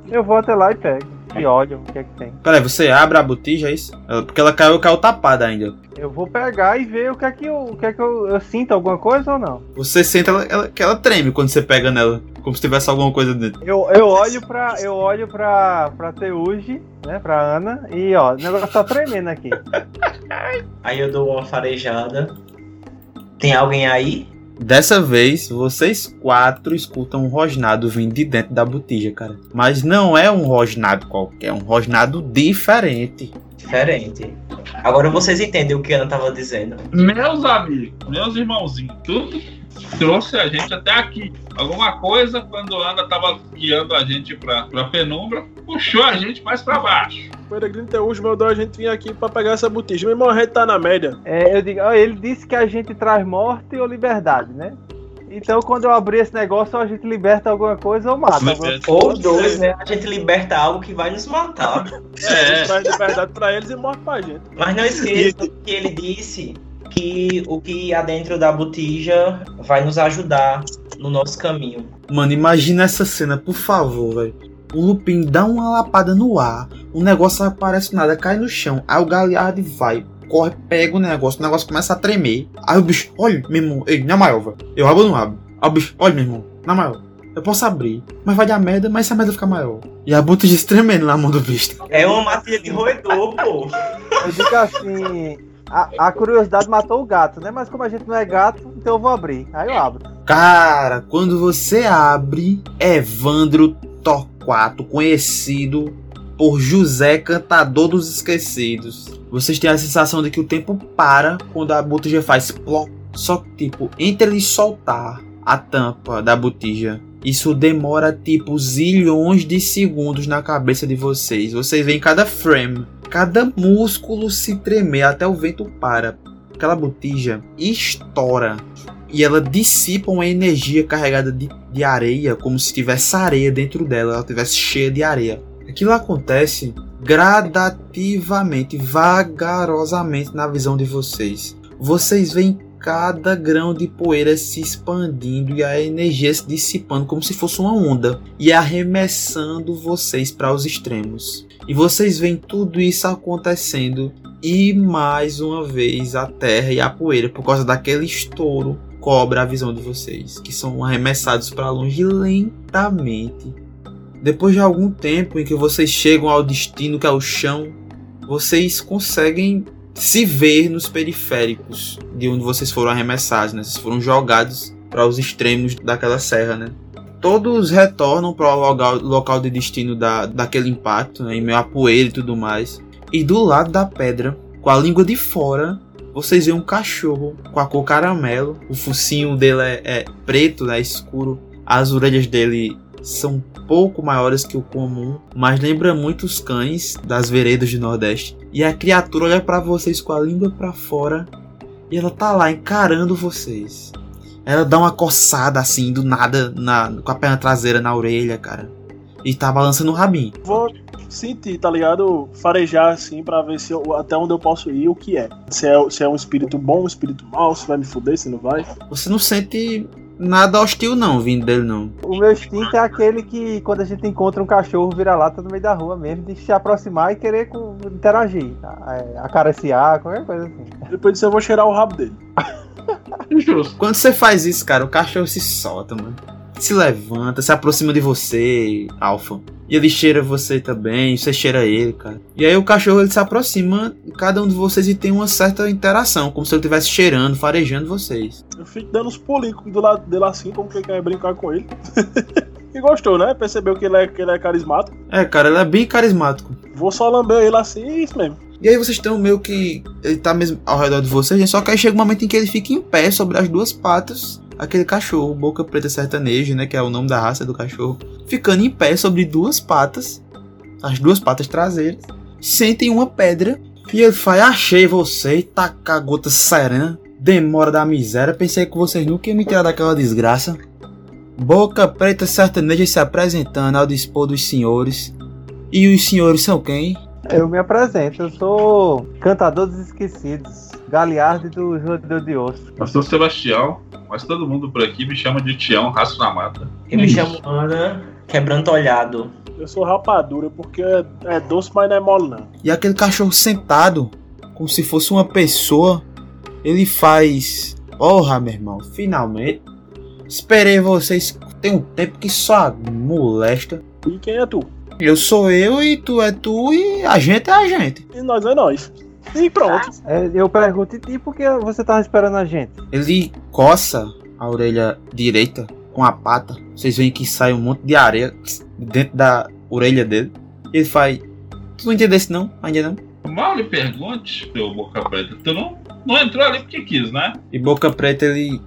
Eu vou até lá e pego. E olho o que é que tem. Peraí, você abre a botija, é isso? Porque ela caiu, caiu tapada ainda. Eu vou pegar e ver o que é que eu, o que é que eu, eu sinto alguma coisa ou não. Você sente ela, ela- que ela treme quando você pega nela. Como se tivesse alguma coisa dentro. Eu, eu olho pra. Eu olho pra, pra Teuji, né? Pra Ana, e ó, o negócio tá tremendo aqui. Aí eu dou uma farejada. Tem alguém aí? Dessa vez, vocês quatro escutam um rosnado vindo de dentro da botija, cara. Mas não é um rosnado qualquer, é um rosnado diferente. Diferente. Agora vocês entendem o que a Ana tava dizendo. Meus amigos, meus irmãozinhos, tudo trouxe a gente até aqui. Alguma coisa, quando a Ana tava guiando a gente pra, pra penumbra, puxou a gente mais pra baixo. O Peregrino Teus mandou a gente vir aqui pra pegar essa botija. Meu irmão, a gente tá na média. É, eu digo, ele disse que a gente traz morte ou liberdade, né? Então quando eu abrir esse negócio, ou a gente liberta alguma coisa ou mata. alguma- Ou dois, né? A gente liberta algo que vai nos matar. É. Traz liberdade pra eles e morte pra gente. Mas não esqueça que ele disse que o que há dentro da botija vai nos ajudar no nosso caminho. Mano, imagina essa cena, por favor, velho. O Lupin dá uma lapada no ar, o negócio aparece nada, cai no chão. Aí o Galiard vai, corre, pega o negócio, o negócio começa a tremer. Aí o bicho, olha, meu irmão, ei, na maior, velho. Eu abro ou não abro? Aí o bicho, olha, meu irmão, na maior. Eu posso abrir, mas vai dar merda, mas essa merda fica maior. E a botija tremendo na mão do bicho. É uma matilha de roedor, pô. Eu digo assim. A, a curiosidade matou o gato, né? Mas como a gente não é gato, então eu vou abrir. Aí eu abro. Cara, quando você abre, Evandro Torquato, conhecido por José Cantador dos Esquecidos. Vocês têm a sensação de que o tempo para quando a botija faz plop. Só que, tipo, entre ele soltar a tampa da botija, isso demora, tipo, zilhões de segundos na cabeça de vocês. Vocês veem cada frame, cada músculo se tremer até o vento para. Aquela botija estoura e ela dissipa uma energia carregada de, de areia, como se tivesse areia dentro dela, ela estivesse cheia de areia. Aquilo acontece gradativamente, vagarosamente na visão de vocês. Vocês veem cada grão de poeira se expandindo e a energia se dissipando como se fosse uma onda e arremessando vocês para os extremos. E vocês veem tudo isso acontecendo e mais uma vez a terra e a poeira, por causa daquele estouro, cobra a visão de vocês, que são arremessados para longe lentamente. Depois de algum tempo em que vocês chegam ao destino que é o chão, vocês conseguem se ver nos periféricos de onde vocês foram arremessados, né? Vocês foram jogados para os extremos daquela serra, né? Todos retornam para o local, local de destino da, daquele impacto, né? em meio a poeira e tudo mais. E do lado da pedra, com a língua de fora, vocês veem um cachorro com a cor caramelo. O focinho dele é, é preto, né, escuro. As orelhas dele são um pouco maiores que o comum, mas lembra muito os cães das veredas do Nordeste. E a criatura olha para vocês com a língua para fora e ela tá lá encarando vocês. Ela dá uma coçada assim do nada na, com a perna traseira na orelha, cara. E tá balançando o rabinho. Vou sentir, tá ligado? Farejar assim pra ver se eu- até onde eu posso ir, o que é. Se é, se é um espírito bom, um espírito mau, se vai me fuder, se não vai. Você não sente nada hostil não vindo dele não. O meu instinto é aquele que quando a gente encontra um cachorro vira-lata no meio da rua mesmo, de se aproximar e querer com- interagir, tá? É, acariciar, qualquer coisa assim. Depois disso eu vou cheirar o rabo dele. Justo. Quando você faz isso, cara, o cachorro se solta, mano. Se levanta, se aproxima de você, Alpha. E ele cheira você também, você cheira ele, cara. E aí o cachorro ele se aproxima de cada um de vocês e tem uma certa interação, como se ele estivesse cheirando, farejando vocês. Eu fico dando uns pulinhos do lado dele assim, como que quer brincar com ele. e gostou, né? Percebeu que ele, é, que ele é carismático. É, cara, ele é bem carismático. Vou só lamber ele assim, e isso mesmo. E aí vocês estão meio que. Ele tá mesmo ao redor de vocês, só que aí chega um momento em que ele fica em pé sobre as duas patas. Aquele cachorro, boca preta sertanejo, né? Que é o nome da raça do cachorro. Ficando em pé sobre duas patas. As duas patas traseiras. Sentem uma pedra. E ele fala: Achei você taca a gota serena. Demora da miséria. Pensei que vocês nunca iam me tirar daquela desgraça. Boca Preta Sertaneja se apresentando ao dispor dos senhores. E os senhores são quem? Eu me apresento, eu sou cantador dos esquecidos, Galiardi do Judeu de Osso. Eu sou Sebastião, mas todo mundo por aqui me chama de Tião, raço na mata. Eu me chamo Ana, quebrando olhado. Eu sou rapadura porque é, é doce, mas não é mole não. E aquele cachorro sentado, como se fosse uma pessoa, ele faz. Porra, meu irmão, finalmente. Esperei vocês tem um tempo que só molesta. E quem é tu? Eu sou eu e tu é tu e a gente é a gente. E nós é nós. E pronto. É, eu pergunto, e por que você tava esperando a gente? Ele coça a orelha direita com a pata. Vocês veem que sai um monte de areia dentro da orelha dele. Ele faz. Tu não entendesse não? Ainda não? Mal lhe pergunte, seu Boca Preta, tu não, não entrou ali porque quis, né? E Boca Preta ele,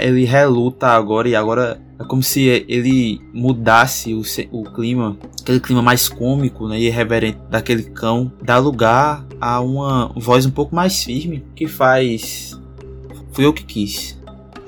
ele reluta agora e agora é como se ele mudasse o, o clima, aquele clima mais cômico né, e irreverente daquele cão, dá lugar a uma voz um pouco mais firme que faz. Fui eu que quis.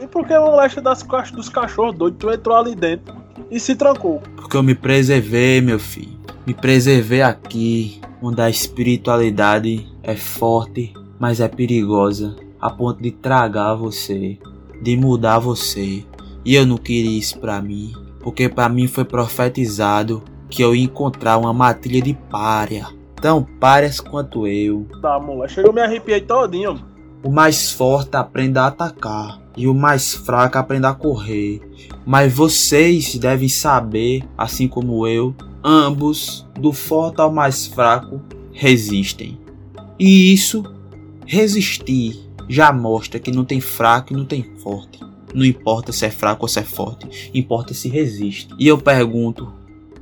E por que molesta das cach- dos cachorros doidos? Tu entrou ali dentro e se trancou. Porque eu me preservei, meu filho. Me preservei aqui, onde a espiritualidade é forte, mas é perigosa, a ponto de tragar você, de mudar você. E eu não queria isso pra mim, porque pra mim foi profetizado que eu ia encontrar uma matilha de párea, tão páreas quanto eu. Tá, mulher. Chegou, me arrepiei todinho. O mais forte aprenda a atacar e o mais fraco aprenda a correr. Mas vocês devem saber, assim como eu, ambos, do forte ao mais fraco, resistem. E isso, resistir, já mostra que não tem fraco e não tem forte. Não importa se é fraco ou se é forte, importa se resiste. E eu pergunto: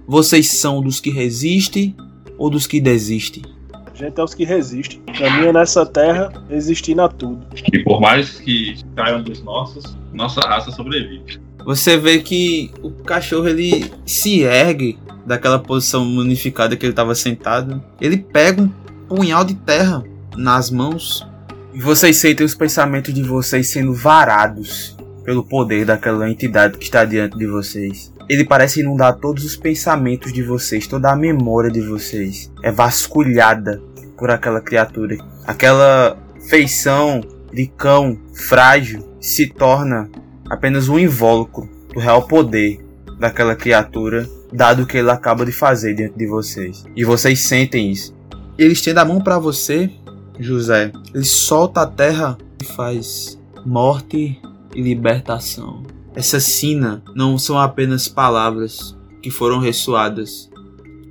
vocês são dos que resistem ou dos que desistem? A gente é os que resistem. Caminha nessa terra, resistindo a tudo. E por mais que caiam dos nossos, nossa raça sobrevive. Você vê que o cachorro ele se ergue daquela posição unificada que ele estava sentado. Ele pega um punhal de terra nas mãos e vocês sentem os pensamentos de vocês sendo varados pelo poder daquela entidade que está diante de vocês. Ele parece inundar todos os pensamentos de vocês, toda a memória de vocês é vasculhada por aquela criatura. Aquela feição de cão frágil se torna apenas um invólucro do real poder daquela criatura, dado que ele acaba de fazer diante de vocês. E vocês sentem isso. Ele estende a mão para você, José. Ele solta a terra e faz morte e libertação. Essa sina não são apenas palavras que foram ressoadas.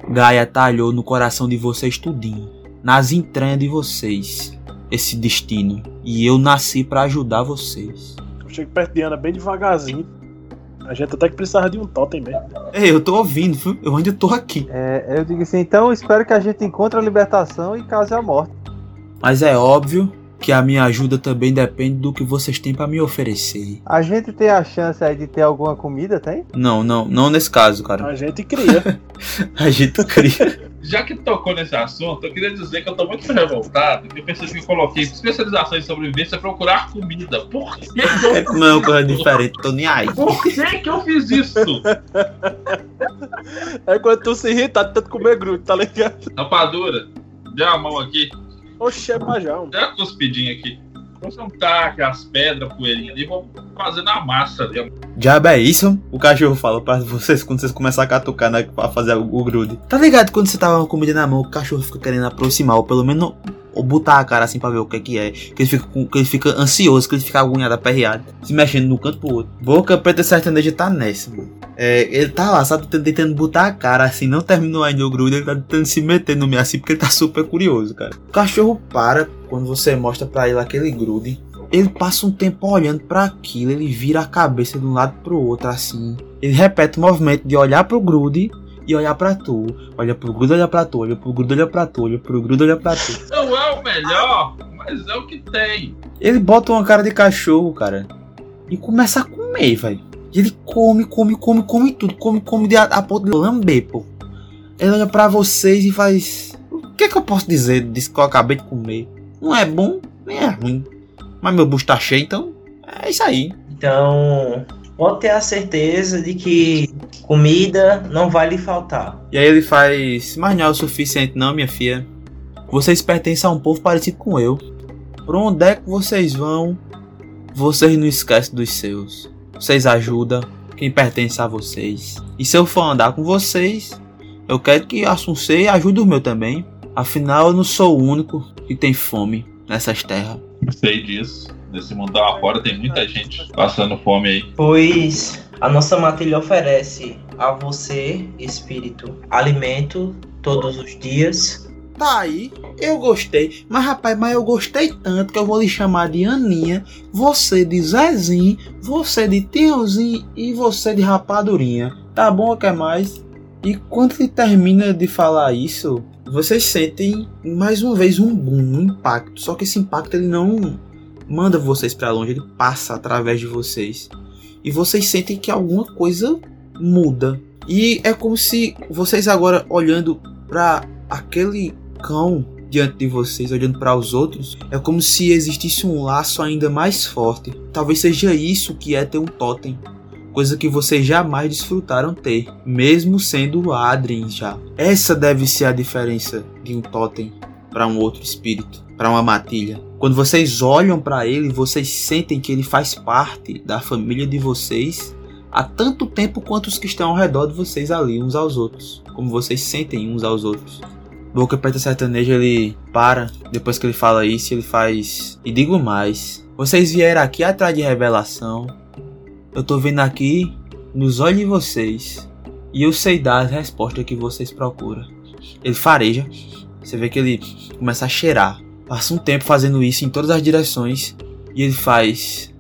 Gaia talhou no coração de vocês tudinho, nas entranhas de vocês, esse destino. E eu nasci para ajudar vocês. Eu chego perto de Ana bem devagarzinho. A gente até que precisava de um totem mesmo. Ei, eu tô ouvindo, viu? eu ainda tô aqui. É, eu digo assim, então eu espero que a gente encontre a libertação e cause a morte. Mas é óbvio que a minha ajuda também depende do que vocês têm para me oferecer. A gente tem a chance aí de ter alguma comida, tem? Não, não, não nesse caso, cara. A gente cria. A gente cria. Já que tocou nesse assunto, eu queria dizer que eu tô muito revoltado, que eu percebi que eu coloquei especialização em sobrevivência procurar comida. Por que, eu, É é uma coisa diferente, tô nem aí. por que, que eu fiz isso? é quando tu se irrita de tanto comer grude, tá ligado? Rapadura, dê a mão aqui, Oxe, é majão. dê a cuspidinha aqui. Vamos juntar as pedras, poeirinha ali, vamos fazer na massa ali. Diabo é isso? O cachorro fala pra vocês quando vocês começam a catucar né, pra fazer o, o grude. Tá ligado quando você tava com comida na mão, o cachorro fica querendo aproximar, ou pelo menos ou botar a cara assim pra ver o que é que é. Que ele fica, que ele fica ansioso, que ele fica agoniado, aperreado, se mexendo um canto pro outro. Boca Preta Sertaneja tá nessa, mano. É, ele tá lá, sabe, tentando- botar a cara assim, não terminou ainda o grude, ele tá tentando se meter no meio assim, porque ele tá super curioso, cara. O cachorro para quando você mostra pra ele aquele grude. Ele passa um tempo olhando pra aquilo, ele vira a cabeça de um lado pro outro assim. Ele repete o movimento de olhar pro grude e olhar pra tu. Olha pro grude, olha pra tu, olha pro grude, olha pra tu, olha pro grude, olha pra tu. Não é o melhor, mas é o que tem. Ele bota uma cara de cachorro, cara, e começa a comer, velho. E ele come, come, come, come tudo, come, come de a, a ponto de lamber, pô. Ele olha pra vocês e faz. O que é que eu posso dizer disso que eu acabei de comer? Não é bom, nem é ruim. Mas meu bucho tá cheio, então é isso aí. Então, pode ter a certeza de que comida não vai lhe faltar. E aí ele faz, mas não é o suficiente não, minha filha. Vocês pertencem a um povo parecido com eu. Por onde é que vocês vão, vocês não esquecem dos seus. Vocês ajudam quem pertence a vocês. E se eu for andar com vocês, eu quero que Assuncei ajude o meu também. Afinal, eu não sou o único que tem fome nessas terras. Sei disso. Nesse mundo lá fora tem muita gente passando fome aí. Pois a nossa matilha oferece a você, espírito, alimento todos os dias. Tá aí, eu gostei. Mas rapaz, mas eu gostei tanto que eu vou lhe chamar de Aninha, você de Zezinho, você de Tiozinho e você de Rapadurinha. Tá bom, quer mais? E quando ele termina de falar isso, vocês sentem mais uma vez um boom, um impacto. Só que esse impacto ele não manda vocês para longe, ele passa através de vocês. E vocês sentem que alguma coisa muda. E é como se vocês agora olhando para aquele cão diante de vocês, olhando para os outros, é como se existisse um laço ainda mais forte. Talvez seja isso que é ter um totem coisa que vocês jamais desfrutaram ter, mesmo sendo Adrien já. Essa deve ser a diferença de um totem para um outro espírito, para uma matilha. Quando vocês olham para ele, vocês sentem que ele faz parte da família de vocês há tanto tempo quanto os que estão ao redor de vocês ali, uns aos outros, como vocês sentem uns aos outros. Boca Preta Sertaneja ele para, depois que ele fala isso, ele faz. E digo mais: vocês vieram aqui atrás de revelação, eu tô vendo aqui nos olhos de vocês e eu sei dar as respostas que vocês procuram. Ele fareja, você vê que ele começa a cheirar. Passa um tempo fazendo isso em todas as direções e ele faz.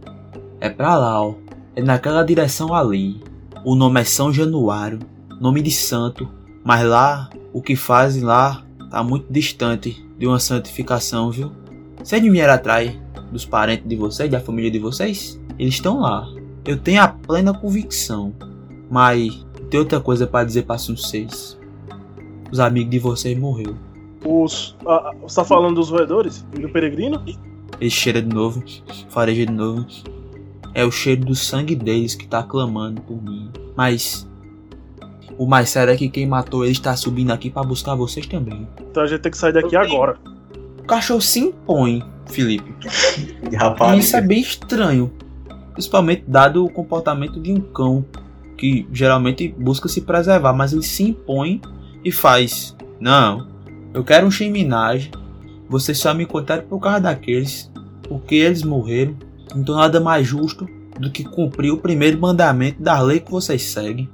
É pra lá, ó. É naquela direção ali. O nome é São Januário, nome de santo, mas lá o que fazem lá tá muito distante de uma santificação, viu? Vocês não vieram atrás dos parentes de vocês, da família de vocês? Eles estão lá. Eu tenho a plena convicção, mas tem outra coisa para dizer para vocês. Os amigos de vocês morreu. Os, ah, você tá falando dos roedores? Do peregrino? Ele cheira de novo, fareja de novo. É o cheiro do sangue deles que tá clamando por mim. Mas o mais sério é que quem matou ele está subindo aqui para buscar vocês também. Então a gente tem que sair daqui agora. O cachorro se impõe, Felipe. Rapaz, E isso é bem estranho. Principalmente dado o comportamento de um cão, que geralmente busca se preservar, mas ele se impõe e faz. Não, eu quero um cheminagem. Vocês só me contaram por causa daqueles, porque eles morreram. Então nada mais justo do que cumprir o primeiro mandamento da lei que vocês seguem.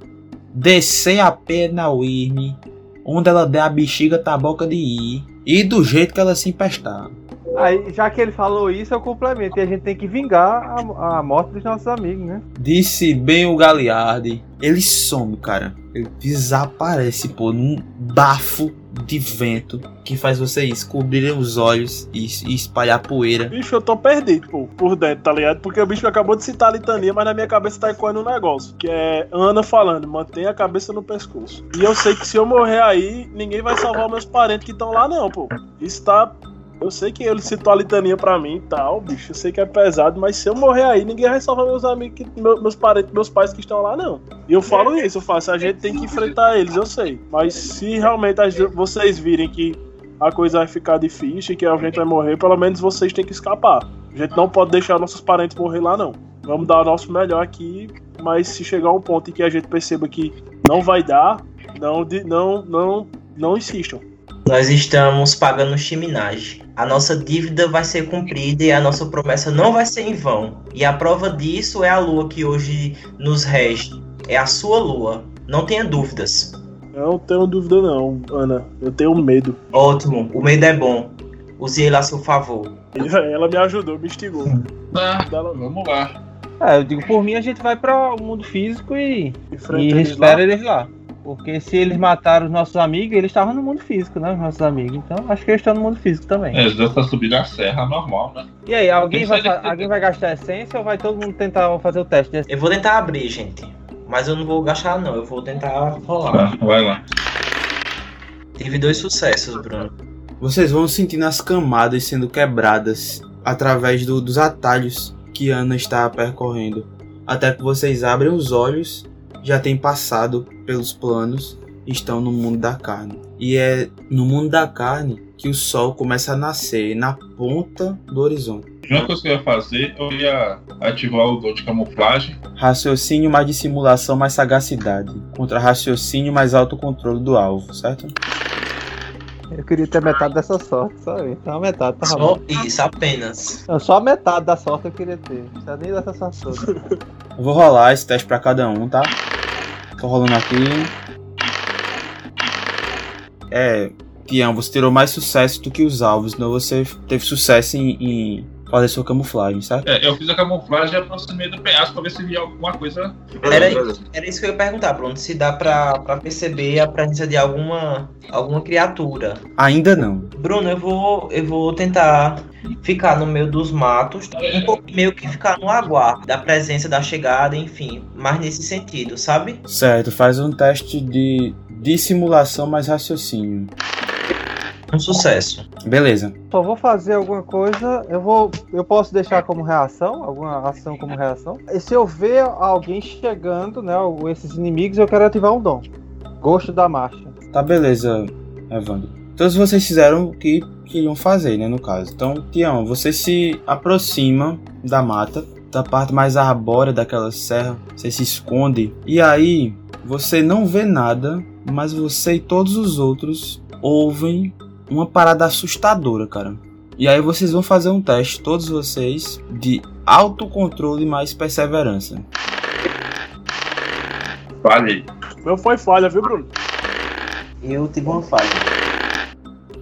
Descer a pena ao irme, onde ela der a bexiga tá a boca de ir, e do jeito que ela se empestar. Aí, já que ele falou isso, eu complemento. E a gente tem que vingar a, a morte dos nossos amigos, né? Disse bem o Galiardi. Ele some, cara. Ele desaparece, pô, num bafo de vento que faz vocês cobrirem os olhos e, e espalhar poeira. Bicho, eu tô perdido, pô, por dentro, tá ligado? Porque o bicho acabou de citar a litania, mas na minha cabeça tá ecoando um negócio. Que é Ana falando, mantenha a cabeça no pescoço. E eu sei que se eu morrer aí, ninguém vai salvar meus parentes que estão lá, não, pô. Isso tá. Eu sei que ele citou a litania pra mim e tal, bicho. Eu sei que é pesado, mas se eu morrer aí, ninguém vai salvar meus amigos, que, meu- meus parentes, meus pais que estão lá, não. E eu falo isso, eu faço, a gente tem que enfrentar eles, eu sei. Mas se realmente a gente- vocês virem que a coisa vai ficar difícil e que a gente vai morrer, pelo menos vocês têm que escapar. A gente não pode deixar nossos parentes morrer lá, não. Vamos dar o nosso melhor aqui, mas se chegar um ponto em que a gente perceba que não vai dar, não, não, não, não insistam. Nós estamos pagando chiminagem. A nossa dívida vai ser cumprida e a nossa promessa não vai ser em vão. E a prova disso é a lua que hoje nos rege. É a sua lua. Não tenha dúvidas. Não tenho dúvida, não, Ana. Eu tenho medo. Ótimo, o medo é bom. Use ele a seu favor. Ela me ajudou, me instigou. Tá, vamos lá. É, eu digo, por mim a gente vai para o mundo físico e, e eles espera lá. eles lá. Porque se eles mataram os nossos amigos, eles estavam no mundo físico, né? Os nossos amigos. Então acho que eles estão no mundo físico também. É, Eles dois estão subindo a serra normal, né? E aí, alguém vai, ser- alguém vai gastar essência ou vai todo mundo tentar fazer o teste de Eu vou tentar abrir, gente. Mas eu não vou gastar, não. Eu vou tentar rolar. Tá, vai lá. Tive dois sucessos, Bruno. Vocês vão sentindo as camadas sendo quebradas através do- dos atalhos que Ana está percorrendo. até que vocês abrem os olhos, já tem passado pelos planos e estão no mundo da carne. E é no mundo da carne que o sol começa a nascer na ponta do horizonte. A primeira coisa que eu ia fazer, eu ia ativar o dom de camuflagem. Raciocínio mais dissimulação mais sagacidade. Contra raciocínio mais autocontrole do alvo, certo? Eu queria ter metade dessa sorte, só isso. Só a metade, tá Só bom. isso, apenas. Não, Só a metade da sorte eu queria ter. Não precisa nem dessa sorte toda. Eu vou rolar esse teste pra cada um, tá? Tô rolando aqui. É, Tião, você tirou mais sucesso do que os alvos, então você teve sucesso em, em fazer sua camuflagem, certo? É, eu fiz a camuflagem e aproximei do penhasco pra ver se via alguma coisa. Era, era isso que eu ia perguntar, Bruno. Se dá pra, pra perceber a presença de alguma, alguma criatura. Ainda não. Bruno, eu vou, eu vou tentar ficar no meio dos matos, um pouco meio que ficar no aguardo da presença da chegada, enfim, mas nesse sentido, sabe? Certo, faz um teste de dissimulação mais raciocínio. Um sucesso. Beleza. Só vou fazer alguma coisa. Eu vou. Eu posso deixar como reação? Alguma ação como reação? E se eu ver alguém chegando, né? ou Esses inimigos, eu quero ativar um dom. Gosto da marcha. Tá beleza, Evandro. Todos vocês fizeram o que queriam fazer, né, no caso. Então, Tião, você se aproxima da mata, da parte mais arbórea daquela serra, você se esconde, e aí você não vê nada, mas você e todos os outros ouvem uma parada assustadora, cara. E aí vocês vão fazer um teste, todos vocês, de autocontrole mais perseverança. Falhei. Meu foi falha, viu, Bruno? Eu tive uma falha.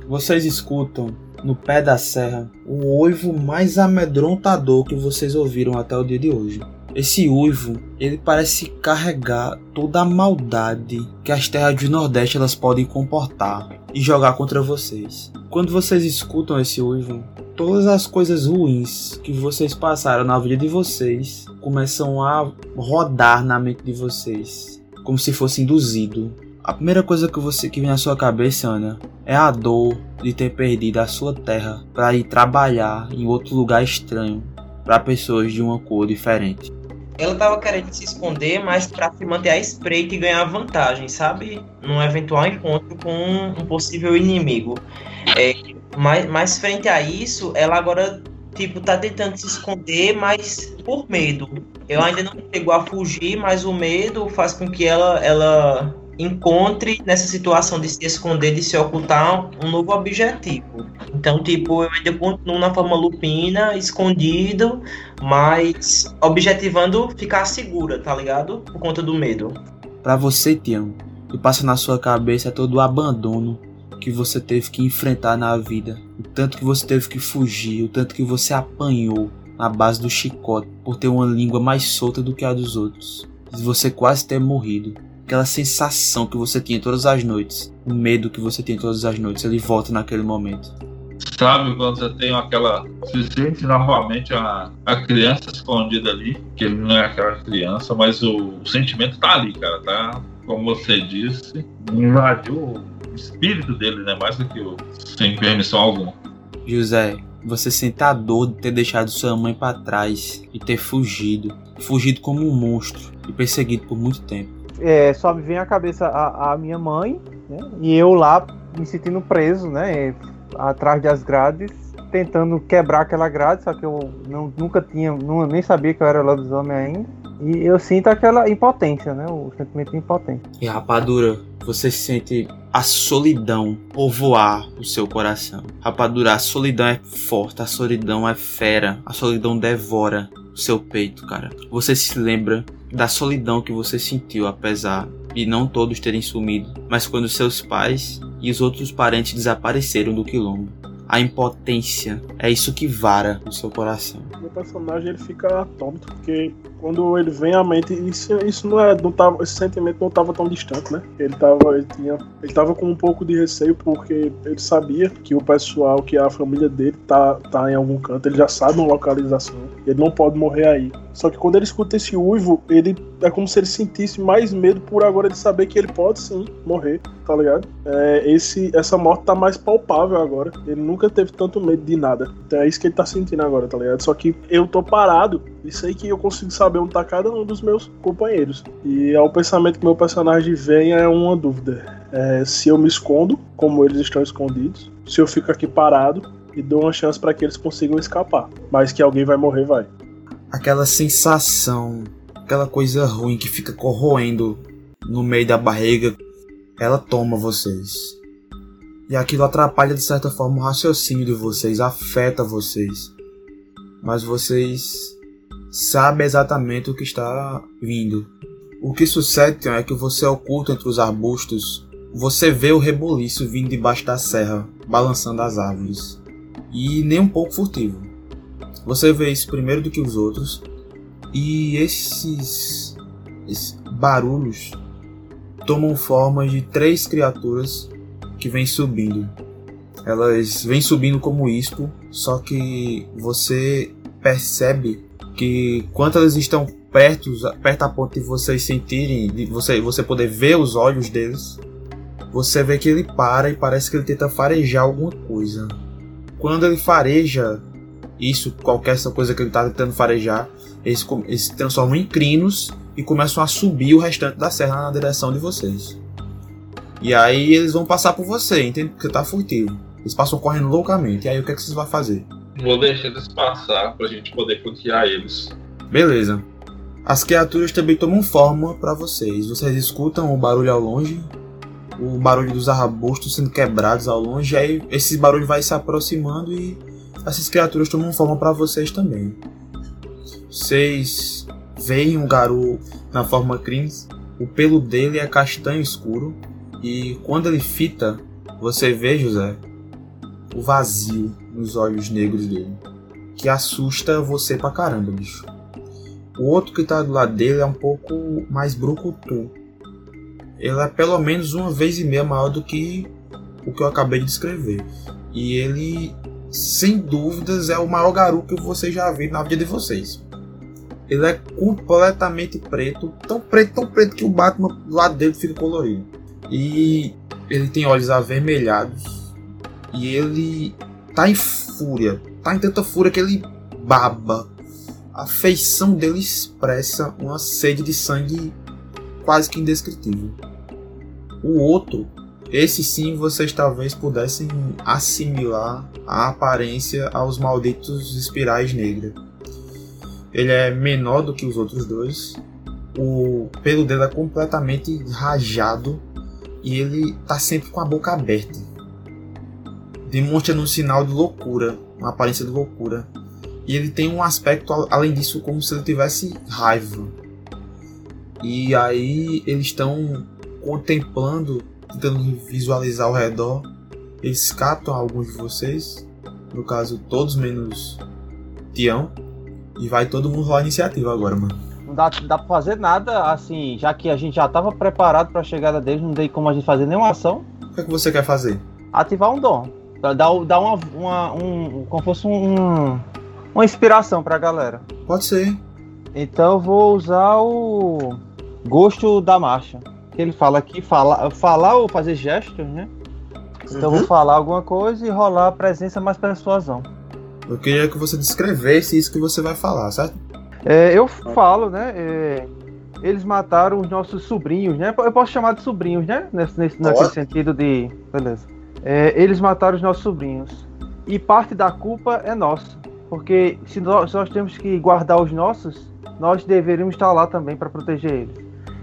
Vocês escutam no pé da serra o uivo mais amedrontador que vocês ouviram até o dia de hoje. Esse uivo, ele parece carregar toda a maldade que as terras do Nordeste elas podem comportar e jogar contra vocês. Quando vocês escutam esse uivo, todas as coisas ruins que vocês passaram na vida de vocês começam a rodar na mente de vocês, como se fosse induzido. A primeira coisa que você que vem na sua cabeça, Ana, é a dor de ter perdido a sua terra para ir trabalhar em outro lugar estranho para pessoas de uma cor diferente. Ela tava querendo se esconder, mas pra se manter à espreita e ganhar vantagem, sabe? Num eventual encontro com um possível inimigo. É, mas, mas frente a isso, ela agora, tipo, tá tentando se esconder, mas por medo. Eu ainda não chegou a fugir, mas o medo faz com que ela, ela encontre nessa situação de se esconder, de se ocultar, um novo objetivo. Então, tipo, eu ainda continuo na forma lupina, escondido, mas objetivando ficar segura, tá ligado? Por conta do medo. Para você, Tião, que passa na sua cabeça todo o abandono que você teve que enfrentar na vida, o tanto que você teve que fugir, o tanto que você apanhou na base do chicote por ter uma língua mais solta do que a dos outros, de você quase ter morrido. Aquela sensação que você tinha todas as noites, o medo que você tinha todas as noites, ele volta naquele momento. Sabe quando você tem aquela. Se sente novamente a, a criança escondida ali, que ele não é aquela criança, mas o, o sentimento tá ali, cara, tá? Como você disse, invadiu o espírito dele, né? Mais do que o. Sem permissão alguma. José, você sente a dor de ter deixado sua mãe para trás e ter fugido, fugido como um monstro e perseguido por muito tempo. É, só me vem à cabeça a, a minha mãe, né? E eu lá me sentindo preso, né? Atrás das grades, tentando quebrar aquela grade, só que eu não, nunca tinha, não, nem sabia que eu era lobisomem ainda. E eu sinto aquela impotência, né? O sentimento de impotência. E rapadura, você sente a solidão povoar o seu coração. Rapadura, a solidão é forte, a solidão é fera, a solidão devora o seu peito, cara. Você se lembra da solidão que você sentiu, apesar de não todos terem sumido, mas quando seus pais e os outros parentes desapareceram do quilombo. A impotência é isso que vara no seu coração. O personagem ele fica atômito, porque quando ele vem à mente, isso, isso não é. Não tava, esse sentimento não estava tão distante, né? Ele tava, ele tinha. Ele tava com um pouco de receio, porque ele sabia que o pessoal, que a família dele tá, tá em algum canto, ele já sabe uma localização. Ele não pode morrer aí. Só que quando ele escuta esse uivo, ele é como se ele sentisse mais medo por agora de saber que ele pode sim morrer, tá ligado? É, esse, essa morte tá mais palpável agora. Ele nunca teve tanto medo de nada. Então é isso que ele tá sentindo agora, tá ligado? Só que eu tô parado e sei que eu consigo saber onde tá cada um dos meus companheiros. E é o pensamento que meu personagem vem é uma dúvida. É, se eu me escondo, como eles estão escondidos, se eu fico aqui parado e dou uma chance para que eles consigam escapar. Mas que alguém vai morrer, vai. Aquela sensação, aquela coisa ruim que fica corroendo no meio da barriga, ela toma vocês. E aquilo atrapalha de certa forma o raciocínio de vocês, afeta vocês. Mas vocês sabem exatamente o que está vindo. O que sucede é que você é oculto entre os arbustos. Você vê o reboliço vindo debaixo da serra, balançando as árvores. E nem um pouco furtivo. Você vê isso primeiro do que os outros. E esses, esses barulhos tomam forma de três criaturas que vêm subindo. Elas vêm subindo como ispo, só que você percebe que quando elas estão perto, perto a ponto de vocês sentirem, de você, você poder ver os olhos deles, você vê que ele para e parece que ele tenta farejar alguma coisa. Quando ele fareja isso, qualquer essa coisa que ele está tentando farejar, eles, se transformam em crinos e começam a subir o restante da serra na direção de vocês. E aí eles vão passar por você, entende? Porque tá furtivo. Eles passam correndo loucamente. E aí o que, é que vocês vão fazer? Vou deixar eles passar pra gente poder flanquear eles. Beleza. As criaturas também tomam forma para vocês. Vocês escutam o barulho ao longe, o barulho dos arbustos sendo quebrados ao longe. E aí esse barulho vai se aproximando e essas criaturas tomam forma para vocês também. Vocês veem um garoto na forma Crins. O pelo dele é castanho escuro e quando ele fita, você vê, José, o vazio nos olhos negros dele. Que assusta você pra caramba, bicho. O outro que tá do lado dele é um pouco mais brucutu. Ele é pelo menos uma vez e meia maior do que o que eu acabei de descrever. E ele, sem dúvidas, é o maior garoto que você já viu na vida de vocês. Ele é completamente preto, tão preto, tão preto que o Batman lado dele fica colorido. E ele tem olhos avermelhados. E ele tá em fúria. Tá em tanta fúria que ele baba. A feição dele expressa uma sede de sangue quase que indescritível. O outro, esse sim vocês talvez pudessem assimilar a aparência aos malditos espirais negras. Ele é menor do que os outros dois. O pelo dele é completamente rajado e ele tá sempre com a boca aberta. Demonstra um sinal de loucura, uma aparência de loucura. E ele tem um aspecto, além disso, como se ele tivesse raiva. E aí eles estão contemplando, tentando visualizar ao redor. Eles captam alguns de vocês, no caso todos menos Tião. E vai todo mundo rolar iniciativa agora, mano não dá, dá pra fazer nada, assim, já que a gente já tava preparado pra chegada deles, não tem como a gente fazer nenhuma ação. O que, é que você quer fazer? Ativar um dom. Dar, dar uma, uma um, como fosse um, uma inspiração pra galera. Pode ser. Então eu vou usar o gosto da marcha. Que ele fala aqui, falar, falar ou fazer gestos, né? Então uhum. eu vou falar alguma coisa e rolar a presença mais persuasão. Eu queria que você descrevesse isso que você vai falar, certo? É, eu falo, né? É, eles mataram os nossos sobrinhos, né? Eu posso chamar de sobrinhos, né? Nesse, nesse, naquele sentido de. Beleza. É, eles mataram os nossos sobrinhos. E parte da culpa é nossa. Porque se nós, se nós temos que guardar os nossos, nós deveríamos estar lá também para proteger eles.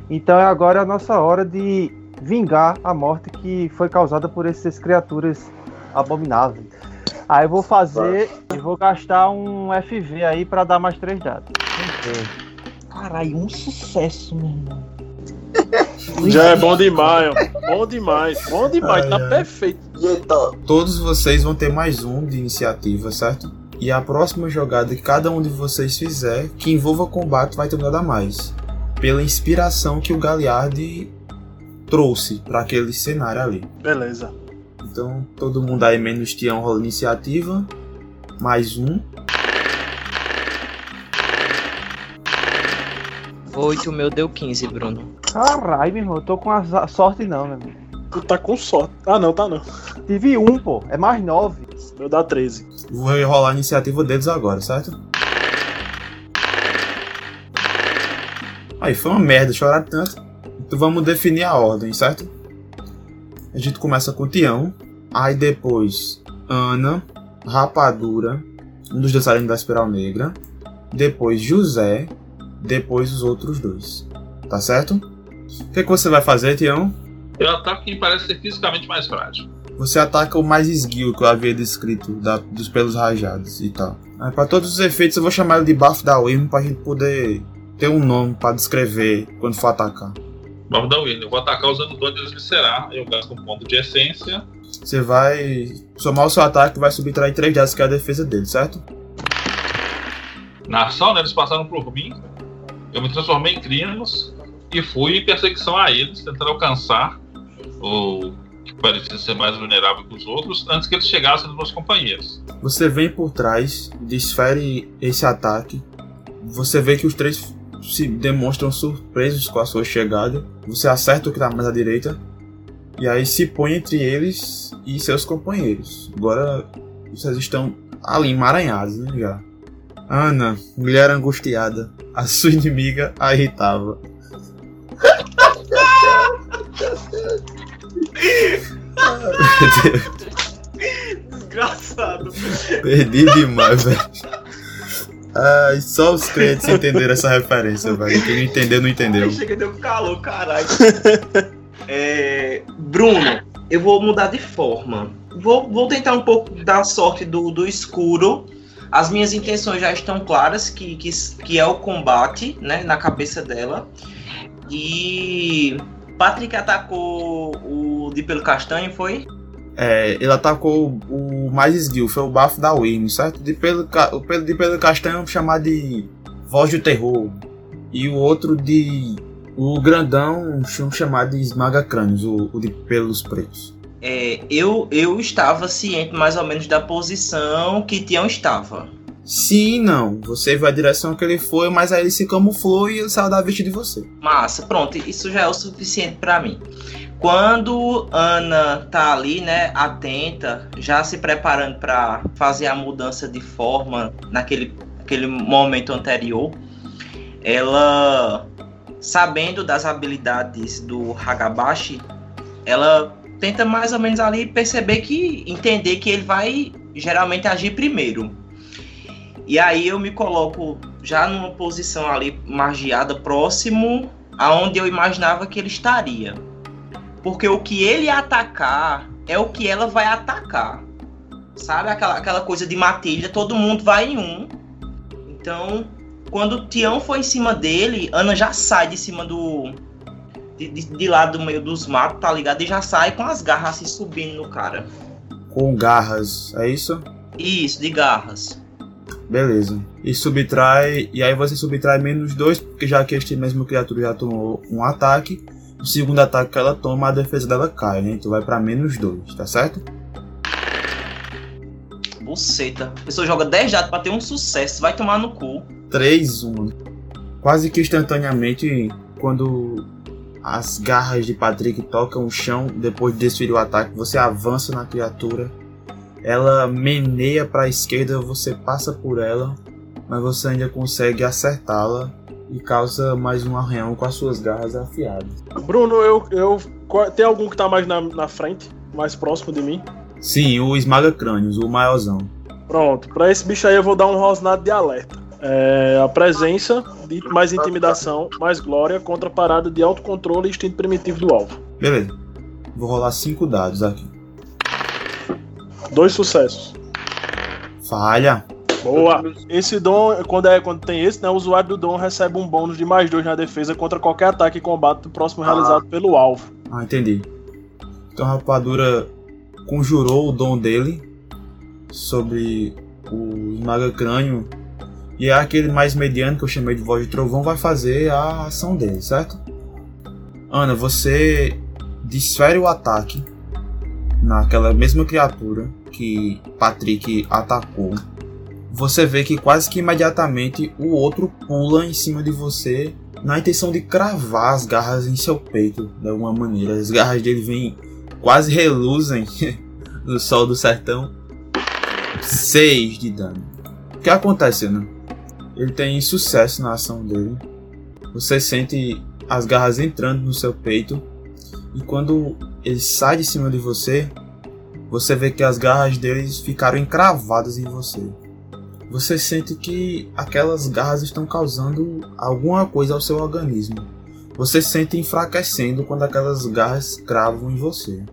Então é agora a nossa hora de vingar a morte que foi causada por essas criaturas abomináveis. Aí eu vou fazer e vou gastar um FV aí para dar mais três dados. Caralho, um sucesso, meu irmão. Já é bom demais, ó. Bom demais, bom demais, ai, tá ai. perfeito. Todos vocês vão ter mais um de iniciativa, certo? E a próxima jogada que cada um de vocês fizer, que envolva combate, vai ter um a mais. Pela inspiração que o Galiardi trouxe para aquele cenário ali. Beleza. Então, todo mundo aí menos Tião rola iniciativa. Mais um. Oito, o meu deu 15, Bruno. Caralho, meu irmão, eu tô com a sorte não, meu amigo. Tu tá com sorte. Ah, não, tá não. Tive um, pô. É mais nove. Meu dá 13. Vou rolar a iniciativa deles agora, certo? Aí, foi uma merda chorar tanto. Então vamos definir a ordem, certo? A gente começa com o Tião. Aí depois Ana, Rapadura, um dos dançarinos da Espiral Negra. Depois José. Depois os outros dois. Tá certo? O que, que você vai fazer, Tião? Eu ataco quem parece ser fisicamente mais frágil. Você ataca o mais esguio que eu havia descrito, da- dos pelos rajados e tal. Aí, pra todos os efeitos, eu vou chamar ele de bafo da Wyrm pra gente poder ter um nome pra descrever quando for atacar. Vamos dar o win. Eu vou atacar usando dois deles viscerar. Eu gasto um ponto de essência. Você vai somar o seu ataque e vai subtrair 3 dados, que é a defesa dele, certo? Na ação, né, eles passaram por mim. Eu me transformei em crinos e fui em perseguição a eles, tentando alcançar o que parecia ser mais vulnerável que os outros, antes que eles chegassem nos meus companheiros. Você vem por trás, desfere esse ataque. Você vê que os três se demonstram surpresos com a sua chegada. Você acerta o que tá mais à direita. E aí se põe entre eles e seus companheiros. Agora vocês estão ali emaranhados, né? Já. Ana, mulher angustiada. A sua inimiga a irritava. Desgraçado. perdi demais, velho. Ai, só os clientes entenderam essa referência, velho. Quem não entendeu, não entendeu. Chega, deu calor, caralho. É, Bruno, eu vou mudar de forma. Vou, vou tentar um pouco dar sorte do, do escuro. As minhas intenções já estão claras, que, que, que é o combate, né, na cabeça dela. E Patrick atacou o de pelo castanho, foi? É, ele atacou o mais esguio, foi o bafo da Wayne, certo? De pelo, o de pelo castanho chamado de Voz do Terror. E o outro de. O grandão cham- chamado de Esmaga Crânios, o, o de pelos pretos. É, eu, eu estava ciente mais ou menos da posição que Tião estava. Sim não. Você viu a direção que ele foi, mas aí ele se camuflou e saiu da vista de você. Massa, pronto, isso já é o suficiente pra mim. Quando Ana tá ali, né, atenta, já se preparando pra fazer a mudança de forma naquele aquele momento anterior, ela, sabendo das habilidades do Hagabashi, ela tenta mais ou menos ali perceber que entender que ele vai geralmente agir primeiro. E aí eu me coloco já numa posição ali margeada próximo aonde eu imaginava que ele estaria. Porque o que ele atacar é o que ela vai atacar. Sabe aquela, aquela coisa de matilha, todo mundo vai em um. Então, quando o Tião for em cima dele, Ana já sai de cima do. De, de, de lá do meio dos matos, tá ligado? E já sai com as garras assim subindo no cara. Com garras, é isso? Isso, de garras. Beleza. E subtrai. E aí você subtrai menos dois, porque já que este mesmo criatura já tomou um ataque. O segundo ataque que ela toma, a defesa dela cai, né? Então vai pra menos dois, tá certo? Buceta. A pessoa joga 10 dados pra ter um sucesso, vai tomar no cu. 3, 1. Quase que instantaneamente, quando as garras de Patrick tocam o chão, depois de desferir o ataque, você avança na criatura. Ela meneia para a esquerda, você passa por ela, mas você ainda consegue acertá-la e causa mais um arranhão com as suas garras afiadas. Bruno, eu, eu. Tem algum que tá mais na, na frente? Mais próximo de mim? Sim, o esmaga crânios, o maiorzão. Pronto, pra esse bicho aí eu vou dar um rosnado de alerta. É, a presença de mais intimidação, mais glória contra a parada de autocontrole e instinto primitivo do alvo. Beleza. Vou rolar 5 dados aqui. Dois sucessos. Falha. Boa! Esse dom, quando, é, quando tem esse, né, o usuário do dom recebe um bônus de mais dois na defesa contra qualquer ataque e combate próximo realizado pelo alvo. Ah, entendi. Então a rapadura conjurou o dom dele sobre o esmaga crânio. E é aquele mais mediano que eu chamei de voz de trovão vai fazer a ação dele, certo? Ana, você desfere o ataque naquela mesma criatura que Patrick atacou. Você vê que quase que imediatamente o outro pula em cima de você na intenção de cravar as garras em seu peito de alguma maneira. As garras dele vêm quase reluzem no sol do sertão. 6 de dano. O que acontece, né? Ele tem sucesso na ação dele. Você sente as garras entrando no seu peito. E quando ele sai de cima de você, você vê que as garras deles ficaram encravadas em você. Você sente que aquelas garras estão causando alguma coisa ao seu organismo. Você sente enfraquecendo quando aquelas garras cravam em você.